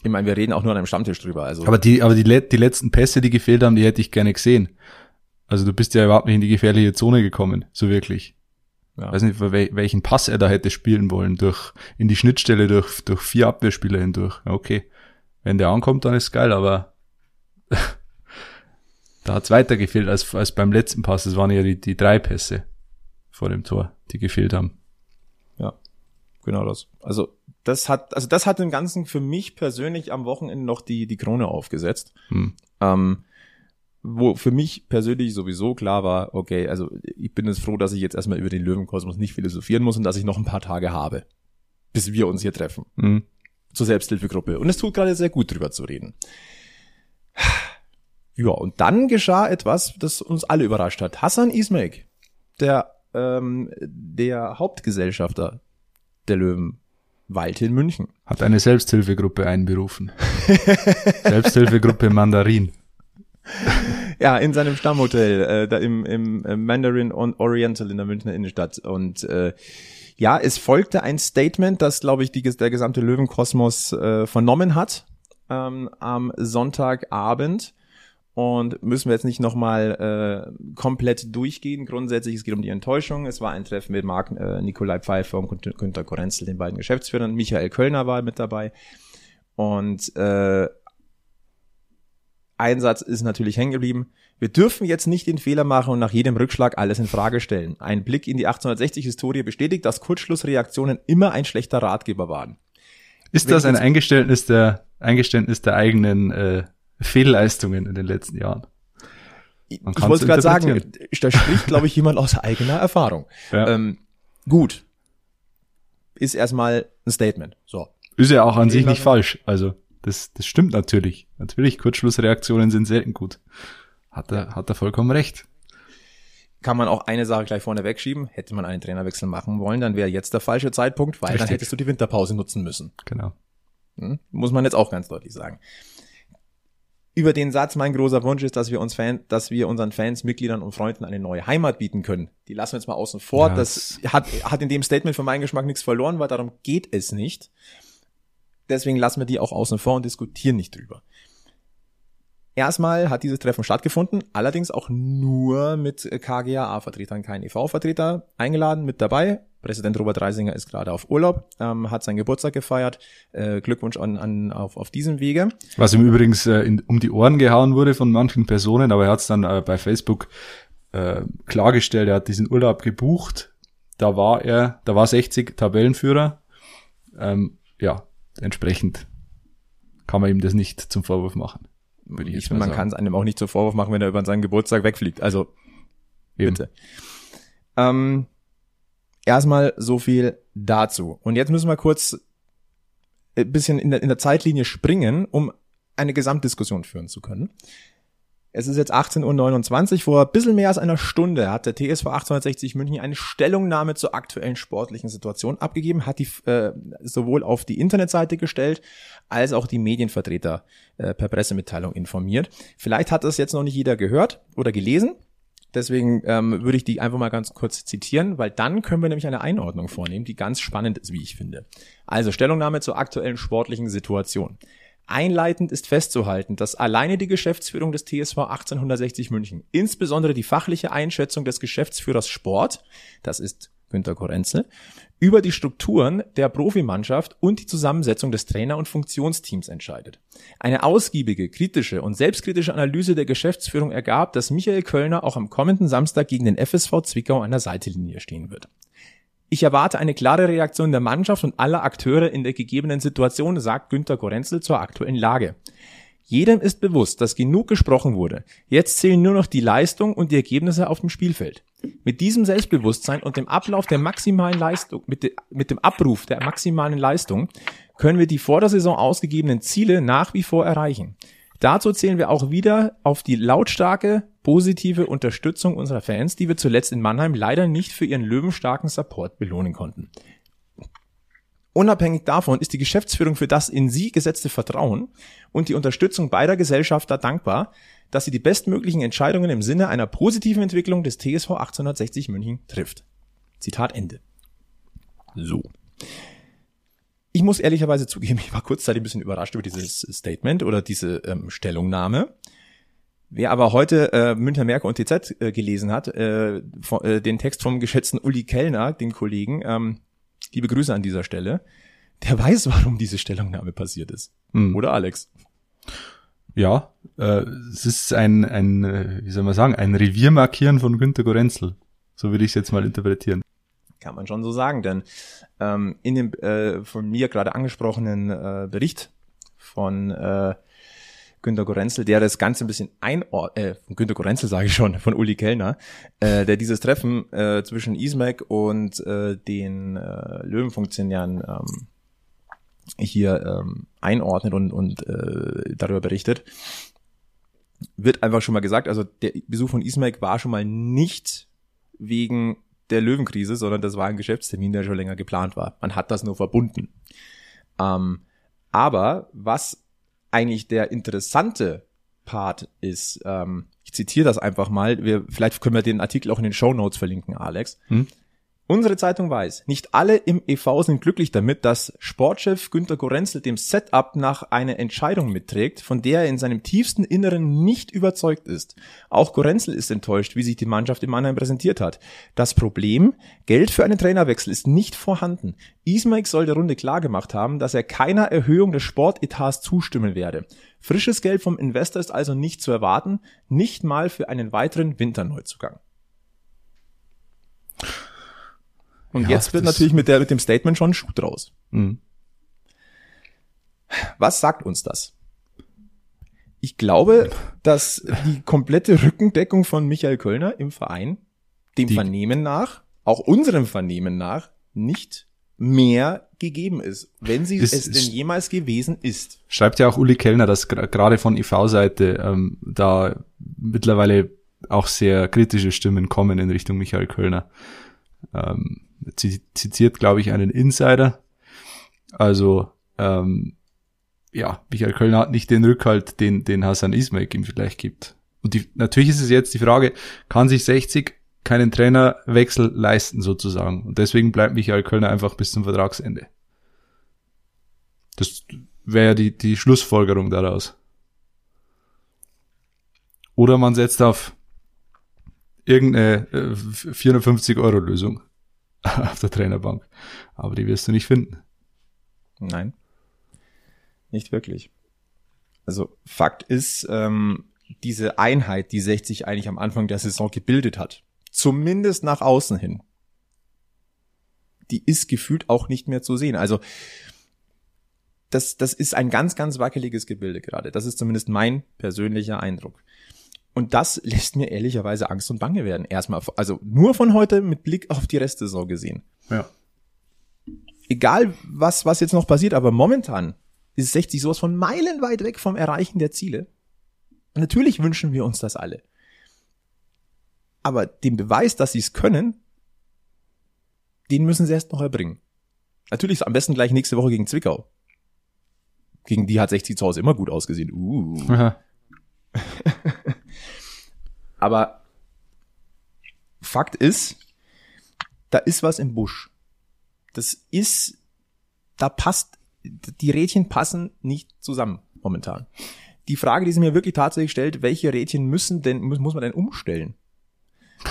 Ich meine, wir reden auch nur an einem Stammtisch drüber. Also. Aber die, aber die, die letzten Pässe, die gefehlt haben, die hätte ich gerne gesehen. Also du bist ja überhaupt nicht in die gefährliche Zone gekommen, so wirklich. Ja. Weiß nicht, welchen Pass er da hätte spielen wollen, durch, in die Schnittstelle durch, durch vier Abwehrspieler hindurch. Okay. Wenn der ankommt, dann ist geil, aber da hat's weiter gefehlt als, als beim letzten Pass. Das waren ja die, die drei Pässe vor dem Tor, die gefehlt haben. Ja, genau das. Also das hat, also das hat dem Ganzen für mich persönlich am Wochenende noch die, die Krone aufgesetzt. Hm. Ähm, wo für mich persönlich sowieso klar war, okay, also ich bin jetzt froh, dass ich jetzt erstmal über den Löwenkosmos nicht philosophieren muss und dass ich noch ein paar Tage habe, bis wir uns hier treffen. Mhm. Zur Selbsthilfegruppe. Und es tut gerade sehr gut drüber zu reden. Ja, und dann geschah etwas, das uns alle überrascht hat. Hassan Ismail, der, ähm, der Hauptgesellschafter der Löwen, weilte in München. Hat eine Selbsthilfegruppe einberufen. Selbsthilfegruppe Mandarin. ja, in seinem Stammhotel, äh, da im, im äh, Mandarin Oriental in der Münchner Innenstadt. Und äh, ja, es folgte ein Statement, das, glaube ich, die, der gesamte Löwenkosmos äh, vernommen hat ähm, am Sonntagabend. Und müssen wir jetzt nicht nochmal äh, komplett durchgehen. Grundsätzlich, es geht um die Enttäuschung. Es war ein Treffen mit Marc äh, Nikolai Pfeiffer und Günter Korenzel, den beiden Geschäftsführern. Michael Kölner war mit dabei. Und äh, Einsatz ist natürlich hängen geblieben. Wir dürfen jetzt nicht den Fehler machen und nach jedem Rückschlag alles in Frage stellen. Ein Blick in die 1860-Historie bestätigt, dass Kurzschlussreaktionen immer ein schlechter Ratgeber waren. Ist Wenn das ein Eingeständnis der, Eingeständnis der eigenen äh, Fehlleistungen in den letzten Jahren? Ich wollte gerade sagen, da spricht, glaube ich, jemand aus eigener Erfahrung. Ja. Ähm, gut. Ist erstmal ein Statement. So. Ist ja auch an sich nicht falsch. Also das, das stimmt natürlich. Natürlich, Kurzschlussreaktionen sind selten gut. Hat er, hat er vollkommen recht. Kann man auch eine Sache gleich vorne wegschieben. Hätte man einen Trainerwechsel machen wollen, dann wäre jetzt der falsche Zeitpunkt, weil Richtig. dann hättest du die Winterpause nutzen müssen. Genau. Hm? Muss man jetzt auch ganz deutlich sagen. Über den Satz, mein großer Wunsch ist, dass wir uns Fan, dass wir unseren Fans, Mitgliedern und Freunden eine neue Heimat bieten können. Die lassen wir jetzt mal außen vor. Ja, das hat, hat in dem Statement für meinen Geschmack nichts verloren, weil darum geht es nicht. Deswegen lassen wir die auch außen vor und diskutieren nicht drüber. Erstmal hat dieses Treffen stattgefunden, allerdings auch nur mit KGAA-Vertretern, kein EV-Vertreter eingeladen, mit dabei. Präsident Robert Reisinger ist gerade auf Urlaub, ähm, hat seinen Geburtstag gefeiert. Äh, Glückwunsch an, an, auf, auf diesem Wege. Was ihm übrigens äh, in, um die Ohren gehauen wurde von manchen Personen, aber er hat es dann äh, bei Facebook äh, klargestellt, er hat diesen Urlaub gebucht. Da war er, da war 60 Tabellenführer. Ähm, ja, entsprechend kann man ihm das nicht zum Vorwurf machen. Würde ich, finde, man kann es einem auch nicht zum Vorwurf machen, wenn er über seinen Geburtstag wegfliegt. Also Eben. bitte. Ähm, erstmal so viel dazu. Und jetzt müssen wir kurz ein bisschen in der, in der Zeitlinie springen, um eine Gesamtdiskussion führen zu können. Es ist jetzt 18.29 Uhr. Vor ein bisschen mehr als einer Stunde hat der TSV 1860 München eine Stellungnahme zur aktuellen sportlichen Situation abgegeben, hat die äh, sowohl auf die Internetseite gestellt, als auch die Medienvertreter äh, per Pressemitteilung informiert. Vielleicht hat das jetzt noch nicht jeder gehört oder gelesen. Deswegen ähm, würde ich die einfach mal ganz kurz zitieren, weil dann können wir nämlich eine Einordnung vornehmen, die ganz spannend ist, wie ich finde. Also Stellungnahme zur aktuellen sportlichen Situation. Einleitend ist festzuhalten, dass alleine die Geschäftsführung des TSV 1860 München, insbesondere die fachliche Einschätzung des Geschäftsführers Sport, das ist Günter Korenzel, über die Strukturen der Profimannschaft und die Zusammensetzung des Trainer- und Funktionsteams entscheidet. Eine ausgiebige, kritische und selbstkritische Analyse der Geschäftsführung ergab, dass Michael Kölner auch am kommenden Samstag gegen den FSV Zwickau an der Seitenlinie stehen wird. Ich erwarte eine klare Reaktion der Mannschaft und aller Akteure in der gegebenen Situation, sagt Günter Gorenzel zur aktuellen Lage. Jedem ist bewusst, dass genug gesprochen wurde. Jetzt zählen nur noch die Leistung und die Ergebnisse auf dem Spielfeld. Mit diesem Selbstbewusstsein und dem Ablauf der maximalen Leistung, mit, de, mit dem Abruf der maximalen Leistung, können wir die vor der Saison ausgegebenen Ziele nach wie vor erreichen. Dazu zählen wir auch wieder auf die lautstarke, positive Unterstützung unserer Fans, die wir zuletzt in Mannheim leider nicht für ihren löwenstarken Support belohnen konnten. Unabhängig davon ist die Geschäftsführung für das in sie gesetzte Vertrauen und die Unterstützung beider Gesellschafter dankbar, dass sie die bestmöglichen Entscheidungen im Sinne einer positiven Entwicklung des TSV 1860 München trifft. Zitat Ende. So. Ich muss ehrlicherweise zugeben, ich war kurzzeitig ein bisschen überrascht über dieses Statement oder diese ähm, Stellungnahme. Wer aber heute äh, Münchner Merkur und TZ äh, gelesen hat, äh, von, äh, den Text vom geschätzten Uli Kellner, den Kollegen, ähm, liebe Grüße an dieser Stelle, der weiß, warum diese Stellungnahme passiert ist. Hm. Oder Alex? Ja, äh, es ist ein, ein, äh, wie soll man sagen, ein Reviermarkieren von Günter Gorenzel. So würde ich es jetzt mal interpretieren. Kann man schon so sagen, denn ähm, in dem äh, von mir gerade angesprochenen äh, Bericht von äh, Günter Gorenzel, der das Ganze ein bisschen einordnet, äh, Günter Gorenzel sage ich schon, von Uli Kellner, äh, der dieses Treffen äh, zwischen Ismac und äh, den äh, Löwenfunktionären ähm, hier ähm, einordnet und, und äh, darüber berichtet, wird einfach schon mal gesagt, also der Besuch von Ismac war schon mal nicht wegen der Löwenkrise, sondern das war ein Geschäftstermin, der schon länger geplant war. Man hat das nur verbunden. Ähm, aber was eigentlich der interessante Part ist, ähm, ich zitiere das einfach mal, wir, vielleicht können wir den Artikel auch in den Show Notes verlinken, Alex. Hm? Unsere Zeitung weiß, nicht alle im EV sind glücklich damit, dass Sportchef Günter Gorenzel dem Setup nach eine Entscheidung mitträgt, von der er in seinem tiefsten Inneren nicht überzeugt ist. Auch Gorenzel ist enttäuscht, wie sich die Mannschaft im Mannheim präsentiert hat. Das Problem, Geld für einen Trainerwechsel ist nicht vorhanden. Ismaik soll der Runde klargemacht haben, dass er keiner Erhöhung des Sportetats zustimmen werde. Frisches Geld vom Investor ist also nicht zu erwarten, nicht mal für einen weiteren Winterneuzugang. Und Ja, jetzt wird natürlich mit, der, mit dem Statement schon ein Schuh draus. Hm. Was sagt uns das? Ich glaube, dass die komplette Rückendeckung von Michael Kölner im Verein dem Die- Vernehmen nach, auch unserem Vernehmen nach, nicht mehr gegeben ist, wenn sie Es es, ist- denn jemals gewesen ist. Schreibt ja auch Uli Kellner, dass gerade von IV-Seite ähm, da mittlerweile auch sehr kritische Stimmen kommen in Richtung Michael Kölner. Ähm, zitiert, glaube ich, einen Insider. Also, ähm, ja, Michael Kölner hat nicht den Rückhalt, den, den Hassan Ismail ihm vielleicht gibt. Und die, natürlich ist es jetzt die Frage, kann sich 60 keinen Trainerwechsel leisten sozusagen? Und deswegen bleibt Michael Kölner einfach bis zum Vertragsende. Das wäre ja die, die Schlussfolgerung daraus. Oder man setzt auf irgendeine äh, 450-Euro-Lösung auf der Trainerbank. Aber die wirst du nicht finden. Nein, nicht wirklich. Also Fakt ist, ähm, diese Einheit, die 60 eigentlich am Anfang der Saison gebildet hat, zumindest nach außen hin, die ist gefühlt auch nicht mehr zu sehen. Also das, das ist ein ganz, ganz wackeliges Gebilde gerade. Das ist zumindest mein persönlicher Eindruck. Und das lässt mir ehrlicherweise Angst und Bange werden. Erstmal, also nur von heute mit Blick auf die Restsaison gesehen Ja. egal was, was jetzt noch passiert, aber momentan ist 60 sowas von meilenweit weg vom Erreichen der Ziele. Und natürlich wünschen wir uns das alle. Aber den Beweis, dass sie es können, den müssen sie erst noch erbringen. Natürlich ist am besten gleich nächste Woche gegen Zwickau. Gegen die hat 60 zu Hause immer gut ausgesehen. Uh. Aber Fakt ist, da ist was im Busch. Das ist, da passt, die Rädchen passen nicht zusammen momentan. Die Frage, die sich mir wirklich tatsächlich stellt, welche Rädchen müssen denn, muss, muss man denn umstellen?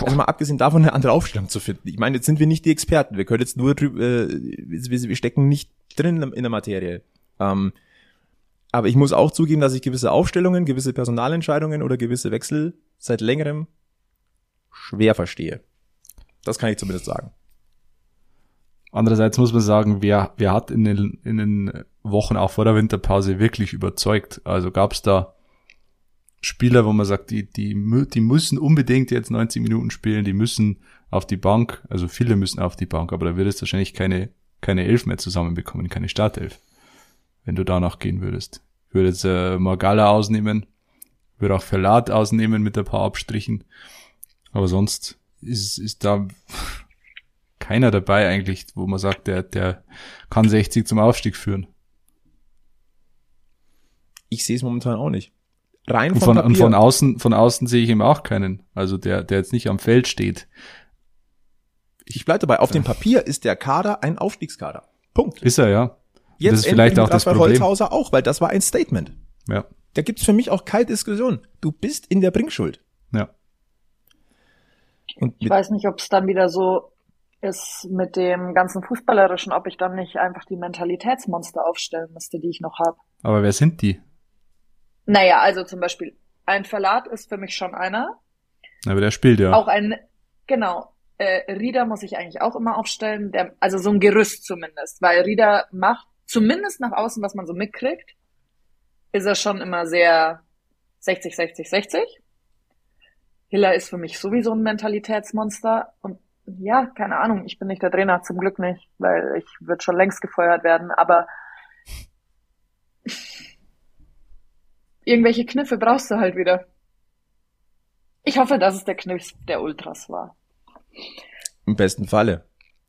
Also mal abgesehen davon, eine andere Aufstellung zu finden. Ich meine, jetzt sind wir nicht die Experten. Wir können jetzt nur drüber, äh, wir, wir stecken nicht drin in der Materie. Ähm, aber ich muss auch zugeben, dass ich gewisse Aufstellungen, gewisse Personalentscheidungen oder gewisse Wechsel seit längerem schwer verstehe. Das kann ich zumindest sagen. Andererseits muss man sagen, wer, wer hat in den, in den Wochen auch vor der Winterpause wirklich überzeugt? Also gab es da Spieler, wo man sagt, die, die, die müssen unbedingt jetzt 90 Minuten spielen, die müssen auf die Bank, also viele müssen auf die Bank, aber da würdest du wahrscheinlich keine, keine Elf mehr zusammenbekommen, keine Startelf, wenn du danach gehen würdest. Ich würde jetzt äh, Magala ausnehmen, würde auch Verlat ausnehmen mit ein paar Abstrichen, aber sonst ist, ist da keiner dabei eigentlich, wo man sagt, der, der kann 60 zum Aufstieg führen. Ich sehe es momentan auch nicht. Rein Und von, und von außen, von außen sehe ich eben auch keinen. Also der, der jetzt nicht am Feld steht. ich bleibe dabei, auf dem Papier ist der Kader ein Aufstiegskader. Punkt. Ist er, ja. Jetzt das ist vielleicht auch das Problem. Holzhauser auch, weil das war ein Statement. Ja. Da gibt's für mich auch keine Diskussion. Du bist in der Bringschuld. Ja. Und ich weiß nicht, ob es dann wieder so ist mit dem ganzen Fußballerischen, ob ich dann nicht einfach die Mentalitätsmonster aufstellen müsste, die ich noch habe. Aber wer sind die? Naja, also zum Beispiel ein Verlat ist für mich schon einer. Aber der spielt ja. Auch ein, genau. Äh, Rieder muss ich eigentlich auch immer aufstellen, der, also so ein Gerüst zumindest, weil Rieder macht zumindest nach außen, was man so mitkriegt, ist er schon immer sehr 60, 60, 60. Hiller ist für mich sowieso ein Mentalitätsmonster und ja, keine Ahnung, ich bin nicht der Trainer, zum Glück nicht, weil ich würde schon längst gefeuert werden, aber irgendwelche Kniffe brauchst du halt wieder. Ich hoffe, dass es der Kniff der Ultras war. Im besten Falle.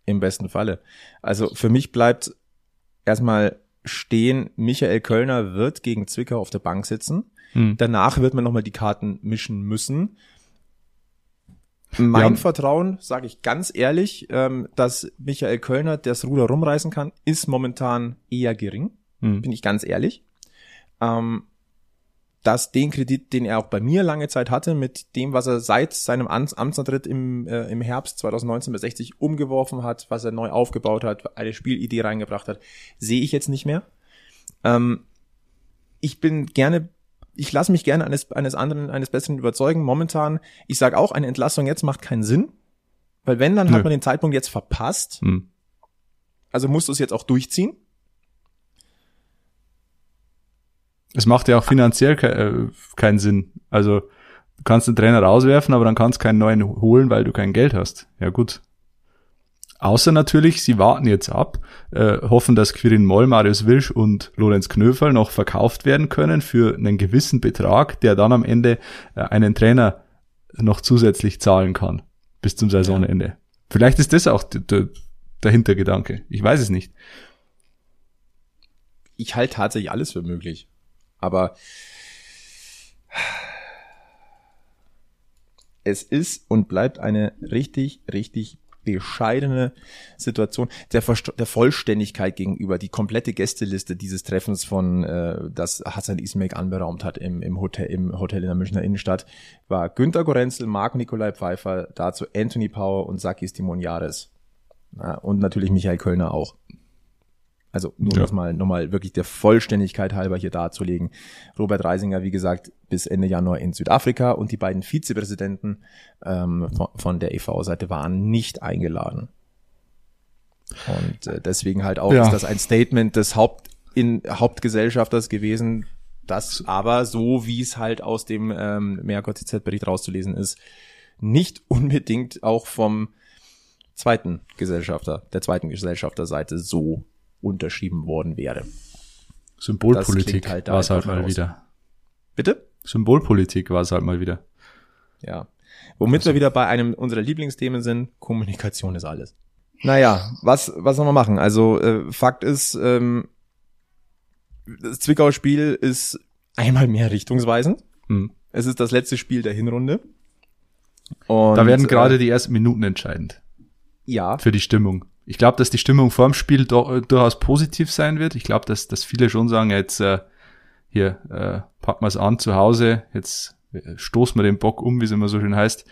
Im besten Falle. Also für mich bleibt erstmal stehen, Michael Kölner wird gegen Zwickau auf der Bank sitzen. Hm. Danach wird man nochmal die Karten mischen müssen. Mein ja. Vertrauen, sage ich ganz ehrlich, ähm, dass Michael Kölner das Ruder rumreißen kann, ist momentan eher gering. Hm. Bin ich ganz ehrlich. Ähm, dass den Kredit, den er auch bei mir lange Zeit hatte, mit dem, was er seit seinem Amtsantritt im, äh, im Herbst 2019 bis 60 umgeworfen hat, was er neu aufgebaut hat, eine Spielidee reingebracht hat, sehe ich jetzt nicht mehr. Ähm, ich bin gerne, ich lasse mich gerne eines, eines anderen, eines Besseren überzeugen. Momentan, ich sage auch, eine Entlassung jetzt macht keinen Sinn, weil wenn, dann Nö. hat man den Zeitpunkt jetzt verpasst. Hm. Also musst du es jetzt auch durchziehen. Es macht ja auch finanziell ke äh, keinen Sinn. Also du kannst den Trainer rauswerfen, aber dann kannst du keinen neuen holen, weil du kein Geld hast. Ja gut. Außer natürlich, sie warten jetzt ab, äh, hoffen, dass Quirin Moll, Marius Wilsch und Lorenz Knöferl noch verkauft werden können für einen gewissen Betrag, der dann am Ende äh, einen Trainer noch zusätzlich zahlen kann bis zum Saisonende. Ja. Vielleicht ist das auch der, der Hintergedanke. Ich weiß es nicht. Ich halte tatsächlich alles für möglich. Aber es ist und bleibt eine richtig, richtig bescheidene Situation der, der Vollständigkeit gegenüber. Die komplette Gästeliste dieses Treffens von, äh, das Hassan Ismek anberaumt hat im, im, Hotel, im Hotel in der Münchner Innenstadt, war Günter Gorenzel, Marc Nikolai Pfeiffer, dazu Anthony Power und Sakis Timoniares. Ja, und natürlich Michael Kölner auch. Also nur ja. das mal nochmal wirklich der Vollständigkeit halber hier darzulegen. Robert Reisinger, wie gesagt, bis Ende Januar in Südafrika und die beiden Vizepräsidenten ähm, von, von der EV-Seite waren nicht eingeladen. Und äh, deswegen halt auch ja. ist das ein Statement des Haupt in, Hauptgesellschafters gewesen, das aber so, wie es halt aus dem ähm, Merkur-TZ-Bericht rauszulesen ist, nicht unbedingt auch vom zweiten Gesellschafter, der zweiten Gesellschafterseite so unterschrieben worden wäre. Symbolpolitik halt war es halt mal raus. wieder. Bitte? Symbolpolitik war es halt mal wieder. Ja. Womit also. wir wieder bei einem unserer Lieblingsthemen sind, Kommunikation ist alles. Naja, was, was soll man machen? Also äh, Fakt ist, ähm, das Zwickauer Spiel ist einmal mehr richtungsweisend. Hm. Es ist das letzte Spiel der Hinrunde. Und, da werden gerade äh, die ersten Minuten entscheidend. Ja. Für die Stimmung ich glaube, dass die Stimmung vorm Spiel do, durchaus positiv sein wird. Ich glaube, dass, dass viele schon sagen, jetzt äh, hier äh, packen wir es an zu Hause, jetzt äh, stoßen wir den Bock um, wie es immer so schön heißt.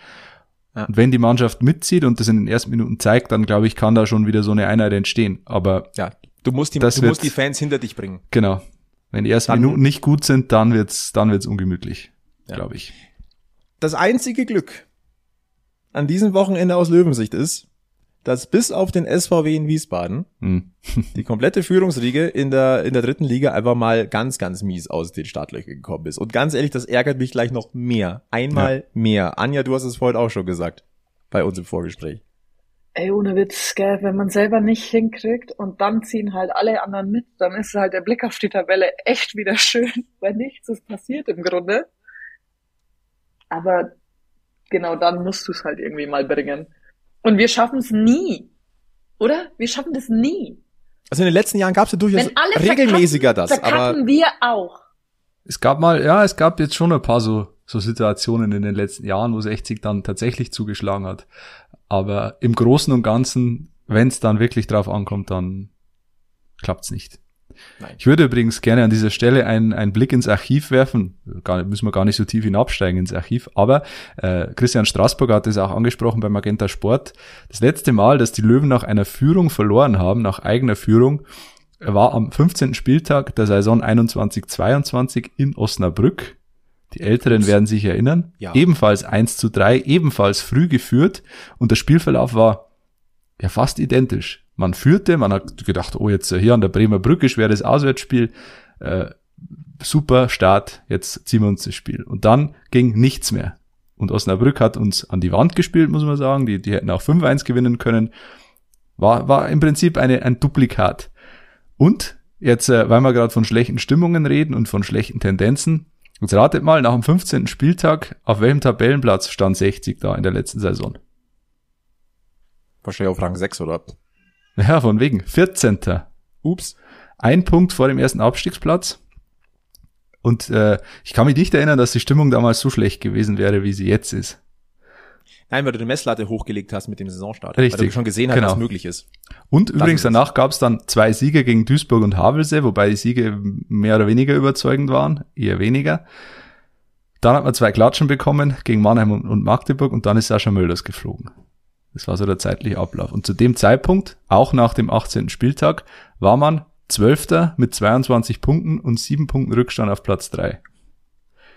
Ja. Und wenn die Mannschaft mitzieht und das in den ersten Minuten zeigt, dann glaube ich, kann da schon wieder so eine Einheit entstehen. Aber ja, du musst die, du wird, musst die Fans hinter dich bringen. Genau. Wenn die ersten dann, Minuten nicht gut sind, dann wird's, dann wird's ungemütlich, ja. glaube ich. Das einzige Glück an diesem Wochenende aus Löwensicht ist, dass bis auf den SVW in Wiesbaden hm. die komplette Führungsriege in der, in der dritten Liga einfach mal ganz, ganz mies aus den Startlöchern gekommen ist. Und ganz ehrlich, das ärgert mich gleich noch mehr. Einmal ja. mehr. Anja, du hast es vorhin auch schon gesagt. Bei uns im Vorgespräch. Ey, ohne Witz, gell, wenn man selber nicht hinkriegt und dann ziehen halt alle anderen mit, dann ist halt der Blick auf die Tabelle echt wieder schön, weil nichts ist passiert im Grunde. Aber genau dann musst du es halt irgendwie mal bringen. Und wir schaffen es nie. Oder? Wir schaffen das nie. Also in den letzten Jahren gab es ja durchaus regelmäßiger das. Aber wir auch. Es gab mal, ja, es gab jetzt schon ein paar so, so Situationen in den letzten Jahren, wo 60 dann tatsächlich zugeschlagen hat. Aber im Großen und Ganzen, wenn es dann wirklich drauf ankommt, dann klappt's nicht. Nein. Ich würde übrigens gerne an dieser Stelle einen, einen Blick ins Archiv werfen. Gar, müssen wir gar nicht so tief hinabsteigen ins Archiv. Aber äh, Christian Straßburg hat es auch angesprochen beim Magenta Sport. Das letzte Mal, dass die Löwen nach einer Führung verloren haben, nach eigener Führung, war am 15. Spieltag der Saison 21-22 in Osnabrück. Die Älteren werden sich erinnern. Ja. Ebenfalls 1 zu 3, ebenfalls früh geführt und der Spielverlauf war ja fast identisch. Man führte, man hat gedacht, oh, jetzt hier an der Bremer Brücke, schweres Auswärtsspiel, äh, super Start, jetzt ziehen wir uns das Spiel. Und dann ging nichts mehr. Und Osnabrück hat uns an die Wand gespielt, muss man sagen. Die, die hätten auch 5-1 gewinnen können. War, war im Prinzip eine, ein Duplikat. Und jetzt, äh, weil wir gerade von schlechten Stimmungen reden und von schlechten Tendenzen, jetzt ratet mal, nach dem 15. Spieltag, auf welchem Tabellenplatz stand 60 da in der letzten Saison? Wahrscheinlich auf Rang 6, oder? Ja, von wegen. 14. Ups. Ein Punkt vor dem ersten Abstiegsplatz. Und äh, ich kann mich nicht erinnern, dass die Stimmung damals so schlecht gewesen wäre, wie sie jetzt ist. Nein, weil du die Messlatte hochgelegt hast mit dem Saisonstart. Richtig. Weil du schon gesehen hast, genau. was möglich ist. Und das übrigens danach gab es dann zwei Siege gegen Duisburg und Havelse, wobei die Siege mehr oder weniger überzeugend waren, eher weniger. Dann hat man zwei Klatschen bekommen gegen Mannheim und Magdeburg und dann ist Sascha Mölders geflogen. Das war so der zeitliche Ablauf. Und zu dem Zeitpunkt, auch nach dem 18. Spieltag, war man Zwölfter mit 22 Punkten und sieben Punkten Rückstand auf Platz drei.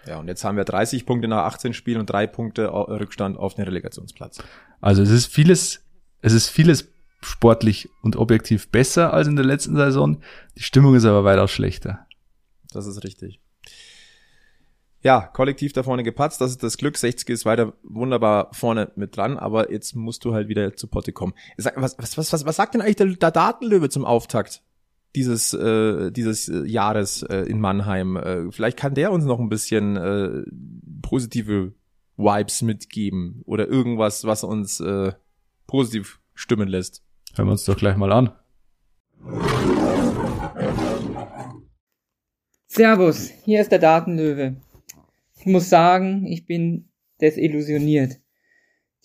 Ja, und jetzt haben wir 30 Punkte nach 18 Spielen und drei Punkte Rückstand auf den Relegationsplatz. Also es ist vieles, es ist vieles sportlich und objektiv besser als in der letzten Saison. Die Stimmung ist aber weitaus schlechter. Das ist richtig ja, kollektiv da vorne gepatzt, das ist das Glück, 60 ist weiter wunderbar vorne mit dran, aber jetzt musst du halt wieder zu Potte kommen. Was, was, was, was, was sagt denn eigentlich der, der Datenlöwe zum Auftakt dieses, äh, dieses Jahres äh, in Mannheim? Äh, vielleicht kann der uns noch ein bisschen äh, positive Vibes mitgeben oder irgendwas, was uns äh, positiv stimmen lässt. Hören wir uns doch gleich mal an. Servus, hier ist der Datenlöwe. Ich muss sagen, ich bin desillusioniert.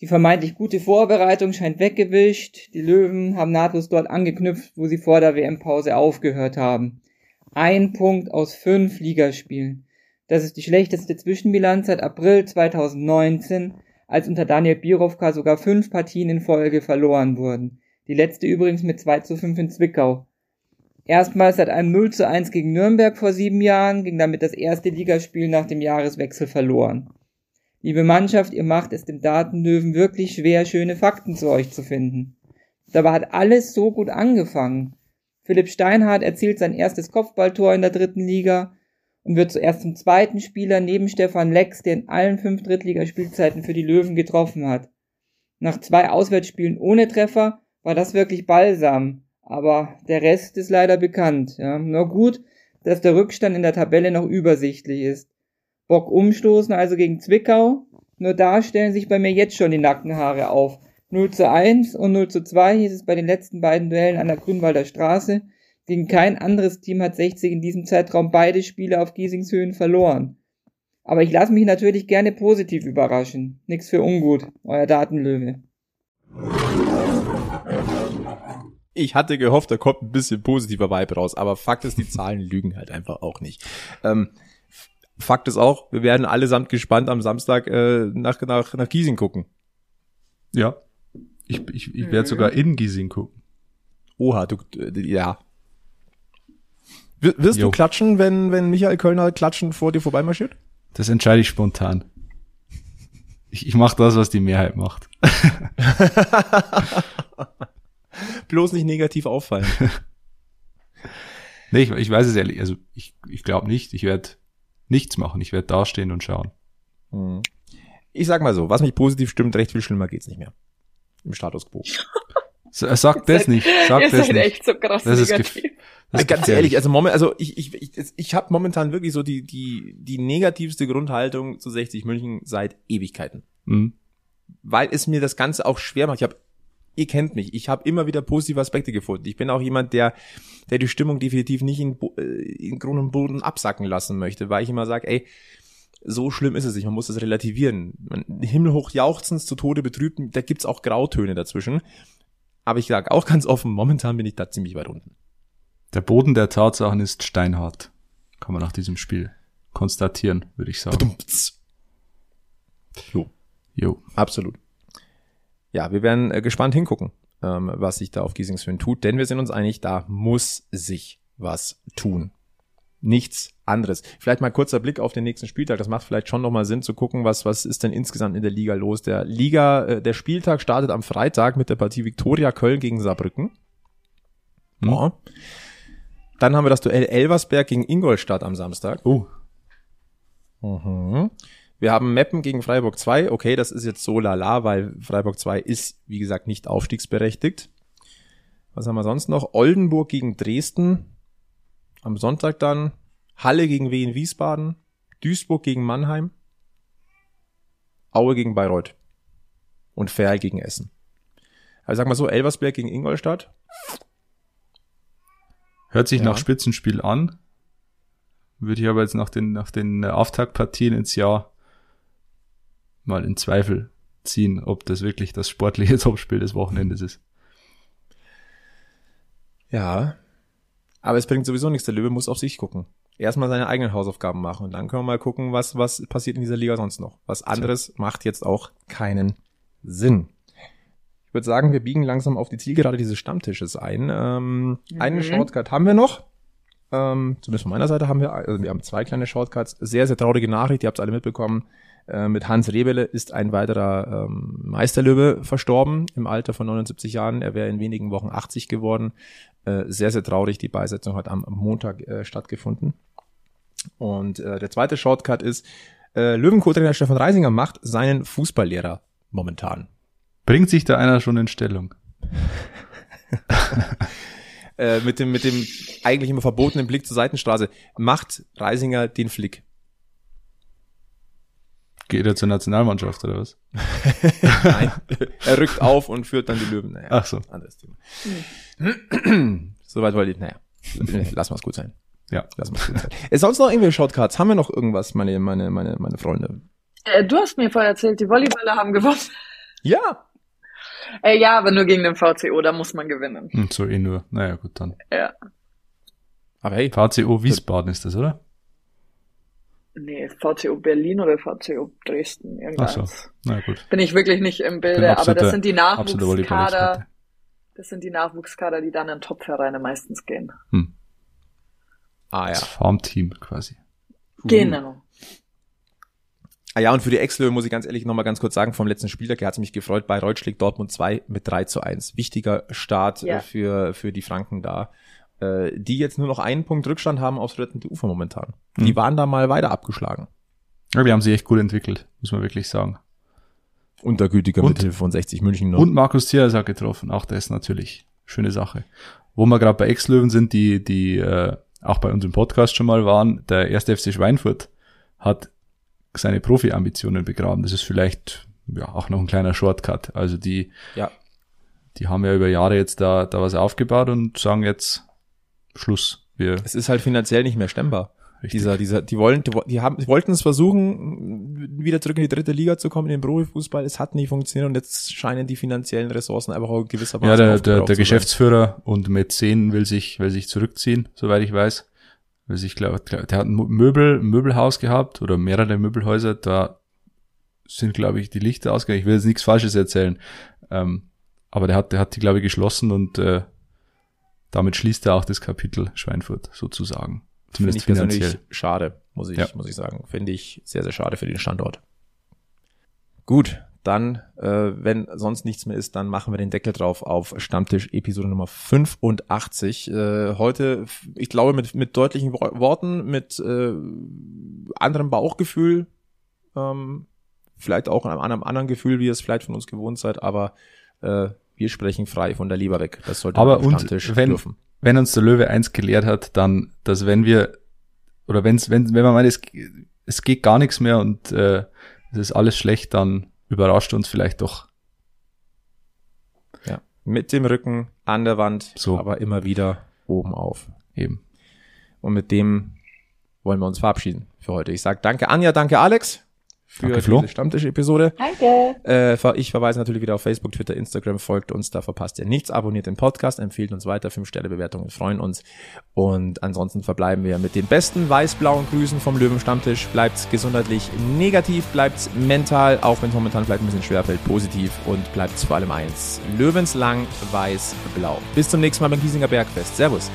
Die vermeintlich gute Vorbereitung scheint weggewischt. Die Löwen haben nahtlos dort angeknüpft, wo sie vor der WM-Pause aufgehört haben. Ein Punkt aus fünf Ligaspielen. Das ist die schlechteste Zwischenbilanz seit April 2019, als unter Daniel Birovka sogar fünf Partien in Folge verloren wurden. Die letzte übrigens mit 2 zu 5 in Zwickau. Erstmals seit einem 0 zu 1 gegen Nürnberg vor sieben Jahren ging damit das erste Ligaspiel nach dem Jahreswechsel verloren. Liebe Mannschaft, ihr macht es dem Datenlöwen wirklich schwer, schöne Fakten zu euch zu finden. Dabei hat alles so gut angefangen. Philipp Steinhardt erzielt sein erstes Kopfballtor in der dritten Liga und wird zuerst zum zweiten Spieler neben Stefan Lex, der in allen fünf Drittligaspielzeiten für die Löwen getroffen hat. Nach zwei Auswärtsspielen ohne Treffer war das wirklich balsam. Aber der Rest ist leider bekannt. Ja. Nur gut, dass der Rückstand in der Tabelle noch übersichtlich ist. Bock umstoßen also gegen Zwickau. Nur da stellen sich bei mir jetzt schon die Nackenhaare auf. 0 zu 1 und 0 zu 2 hieß es bei den letzten beiden Duellen an der Grünwalder Straße. Gegen kein anderes Team hat 60 in diesem Zeitraum beide Spiele auf Giesingshöhen verloren. Aber ich lasse mich natürlich gerne positiv überraschen. Nix für ungut, euer Datenlöwe. Ich hatte gehofft, da kommt ein bisschen positiver Vibe raus, aber Fakt ist, die Zahlen lügen halt einfach auch nicht. Ähm, Fakt ist auch, wir werden allesamt gespannt am Samstag äh, nach, nach, nach Giesing gucken. Ja. Ich, ich, ich werde sogar in Giesing gucken. Oha, du, äh, ja. W wirst jo. du klatschen, wenn, wenn Michael Kölner klatschen vor dir vorbeimarschiert? Das entscheide ich spontan. Ich, ich mache das, was die Mehrheit macht. Bloß nicht negativ auffallen. nee, ich, ich weiß es ehrlich. Also ich, ich glaube nicht. Ich werde nichts machen. Ich werde dastehen und schauen. Hm. Ich sag mal so, was mich positiv stimmt, recht viel schlimmer geht's nicht mehr. Im Status quo. Sag seid, das nicht. Sag ihr das seid nicht. echt so krass das negativ. Ist das ist ganz ehrlich, also moment, also ich ich ich, ich habe momentan wirklich so die die die negativste Grundhaltung zu 60 München seit Ewigkeiten. Mhm. Weil es mir das Ganze auch schwer macht. Ich habe ihr kennt mich, ich habe immer wieder positive Aspekte gefunden. Ich bin auch jemand, der, der die Stimmung definitiv nicht in, äh, in Grund und Boden absacken lassen möchte, weil ich immer sage, ey, so schlimm ist es nicht, man muss es relativieren. Himmelhoch jauchzens zu Tode betrübt, da gibt's auch Grautöne dazwischen. Aber ich sage auch ganz offen, momentan bin ich da ziemlich weit unten. Der Boden der Tatsachen ist steinhart. Kann man nach diesem Spiel konstatieren, würde ich sagen. Badumts. Jo, Jo. absolut. Ja, wir werden äh, gespannt hingucken, ähm, was sich da auf Giesingshöhen tut, denn wir sind uns einig, da muss sich was tun. Nichts anderes. Vielleicht mal kurzer Blick auf den nächsten Spieltag. Das macht vielleicht schon nochmal Sinn zu gucken, was, was ist denn insgesamt in der Liga los. Der Liga, äh, der Spieltag startet am Freitag mit der Partie Viktoria Köln gegen Saarbrücken. Hm. Ja. Dann haben wir das Duell Elversberg gegen Ingolstadt am Samstag. Oh, Mhm. Wir haben Meppen gegen Freiburg 2. Okay, das ist jetzt so lala, weil Freiburg 2 ist, wie gesagt, nicht aufstiegsberechtigt. Was haben wir sonst noch? Oldenburg gegen Dresden. Am Sonntag dann. Halle gegen Wien Wiesbaden. Duisburg gegen Mannheim. Aue gegen Bayreuth. Und Ferl gegen Essen. Also sag mal so, Elversberg gegen Ingolstadt. hört sich Ja. nach Spitzenspiel an. Würde ich aber jetzt nach den, nach den äh, Auftaktpartien ins Jahr mal in Zweifel ziehen, ob das wirklich das sportliche Topspiel des Wochenendes ist. Ja. Aber es bringt sowieso nichts. Der Löwe muss auf sich gucken. Erstmal seine eigenen Hausaufgaben machen und dann können wir mal gucken, was, was passiert in dieser Liga sonst noch. Was anderes macht jetzt auch keinen Sinn. Ich würde sagen, wir biegen langsam auf die Zielgerade dieses Stammtisches ein. Ähm, Einen Mhm. Shortcut haben wir noch. Ähm, zumindest von meiner Seite haben wir, also wir haben zwei kleine Shortcuts. Sehr, sehr traurige Nachricht, ihr habt es alle mitbekommen. Äh, mit Hans Rebele ist ein weiterer ähm, Meisterlöwe verstorben im Alter von 79 Jahren. Er wäre in wenigen Wochen 80 geworden. Äh, sehr, sehr traurig. Die Beisetzung hat am Montag äh, stattgefunden. Und äh, der zweite Shortcut ist, äh, Löwenco-Trainer Stefan Reisinger macht seinen Fußballlehrer momentan. Bringt sich da einer schon in Stellung? Äh, mit dem, mit dem eigentlich immer verbotenen Blick zur Seitenstraße. Macht Reisinger den Flick. Geht er zur Nationalmannschaft oder was? Nein, er rückt auf und führt dann die Löwen. Naja, Ach so. anderes Thema. Soweit wollte ich, naja, lass mal es gut sein. Ja. Lass mal es gut sein. Ist sonst noch irgendwelche Shortcuts? Haben wir noch irgendwas, meine, meine, meine, meine Freunde? Äh, du hast mir vorher erzählt, die Volleyballer haben gewonnen. Ja, Äh, ja, aber nur gegen den VCO, da muss man gewinnen. Hm, so eh nur. Naja, gut, dann. Ja. aber hey, VCO Wiesbaden ist das, oder? Nee, VCO Berlin oder VCO Dresden, Ach irgendwas. so. Na gut. Bin ich wirklich nicht im Bilde, aber absoluter- das sind die. Nachwuchskader. Das sind die Nachwuchskader, die dann in Topvereine meistens gehen. Hm. ah ja. Das Farmteam quasi. Genau. Ah ja, und für die Ex-Löwe muss ich ganz ehrlich nochmal ganz kurz sagen, vom letzten Spieltag her hat es mich gefreut, Bayreuth schlägt Dortmund 2 mit 3 zu 1. Wichtiger Start Ja. äh, für, für die Franken da. Äh, die jetzt nur noch einen Punkt Rückstand haben aufs rettende Ufer momentan. Die Mhm. waren da mal weiter abgeschlagen. Ja, die haben sich echt gut entwickelt, muss man wirklich sagen. Untergütiger Und- Mithilfe von 60 München noch. Und Markus Thiers hat getroffen, auch das natürlich schöne Sache. Wo wir gerade bei Ex-Löwen sind, die, die äh, auch bei uns im Podcast schon mal waren, der erste FC Schweinfurt hat seine Profi-Ambitionen begraben. Das ist vielleicht ja auch noch ein kleiner Shortcut. Also die, ja. die haben ja über Jahre jetzt da, da was aufgebaut und sagen jetzt Schluss. Wir Es ist halt finanziell nicht mehr stemmbar. Richtig. Dieser, dieser, die wollen, die, haben, die wollten es versuchen, wieder zurück in die dritte Liga zu kommen, in den Profifußball. Es hat nicht funktioniert und jetzt scheinen die finanziellen Ressourcen einfach auch gewissermaßen Ja, der, der, der. Geschäftsführer und Mäzen will sich, will sich zurückziehen, soweit ich weiß. Will sich, glaub, glaub, der hat ein Möbel, ein Möbelhaus gehabt oder mehrere Möbelhäuser, da sind, glaube ich, die Lichter ausgegangen. Ich will jetzt nichts Falsches erzählen. Ähm, aber der hat, der hat die, glaube ich, geschlossen und äh, damit schließt er auch das Kapitel Schweinfurt sozusagen. Finde Zumindest ich persönlich finanziell. schade, muss ich, Ja. muss ich sagen. Finde ich sehr, sehr schade für den Standort. Gut, dann, äh, wenn sonst nichts mehr ist, dann machen wir den Deckel drauf auf Stammtisch Episode Nummer 85. Äh, heute, ich glaube, mit, mit deutlichen Wo- Worten, mit äh, anderem Bauchgefühl, ähm, vielleicht auch einem, einem anderen Gefühl, wie ihr es vielleicht von uns gewohnt seid, aber äh, wir sprechen frei von der Leber weg. Das sollte Aber man und Stammtisch wenn- dürfen. Wenn uns der Löwe eins gelehrt hat, dann, dass wenn wir, oder wenn's, wenn, wenn man meint, es, es geht gar nichts mehr und äh, es ist alles schlecht, dann überrascht uns vielleicht doch. Ja. Mit dem Rücken an der Wand, So. aber immer wieder oben auf. Eben. Und mit dem wollen wir uns verabschieden für heute. Ich sage danke Anja, danke Alex für Danke, diese Stammtisch-Episode. Danke. Äh, ich verweise natürlich wieder auf Facebook, Twitter, Instagram, folgt uns, da verpasst ihr nichts, abonniert den Podcast, empfiehlt uns weiter, 5-Sterne-Bewertungen freuen uns. Und ansonsten verbleiben wir mit den besten weiß-blauen Grüßen vom Löwen-Stammtisch. Bleibt gesundheitlich negativ, bleibt mental, auch wenn es momentan vielleicht ein bisschen schwerfällt, positiv und bleibt vor allem eins. Löwenslang weiß-blau. Bis zum nächsten Mal beim Giesinger Bergfest. Servus.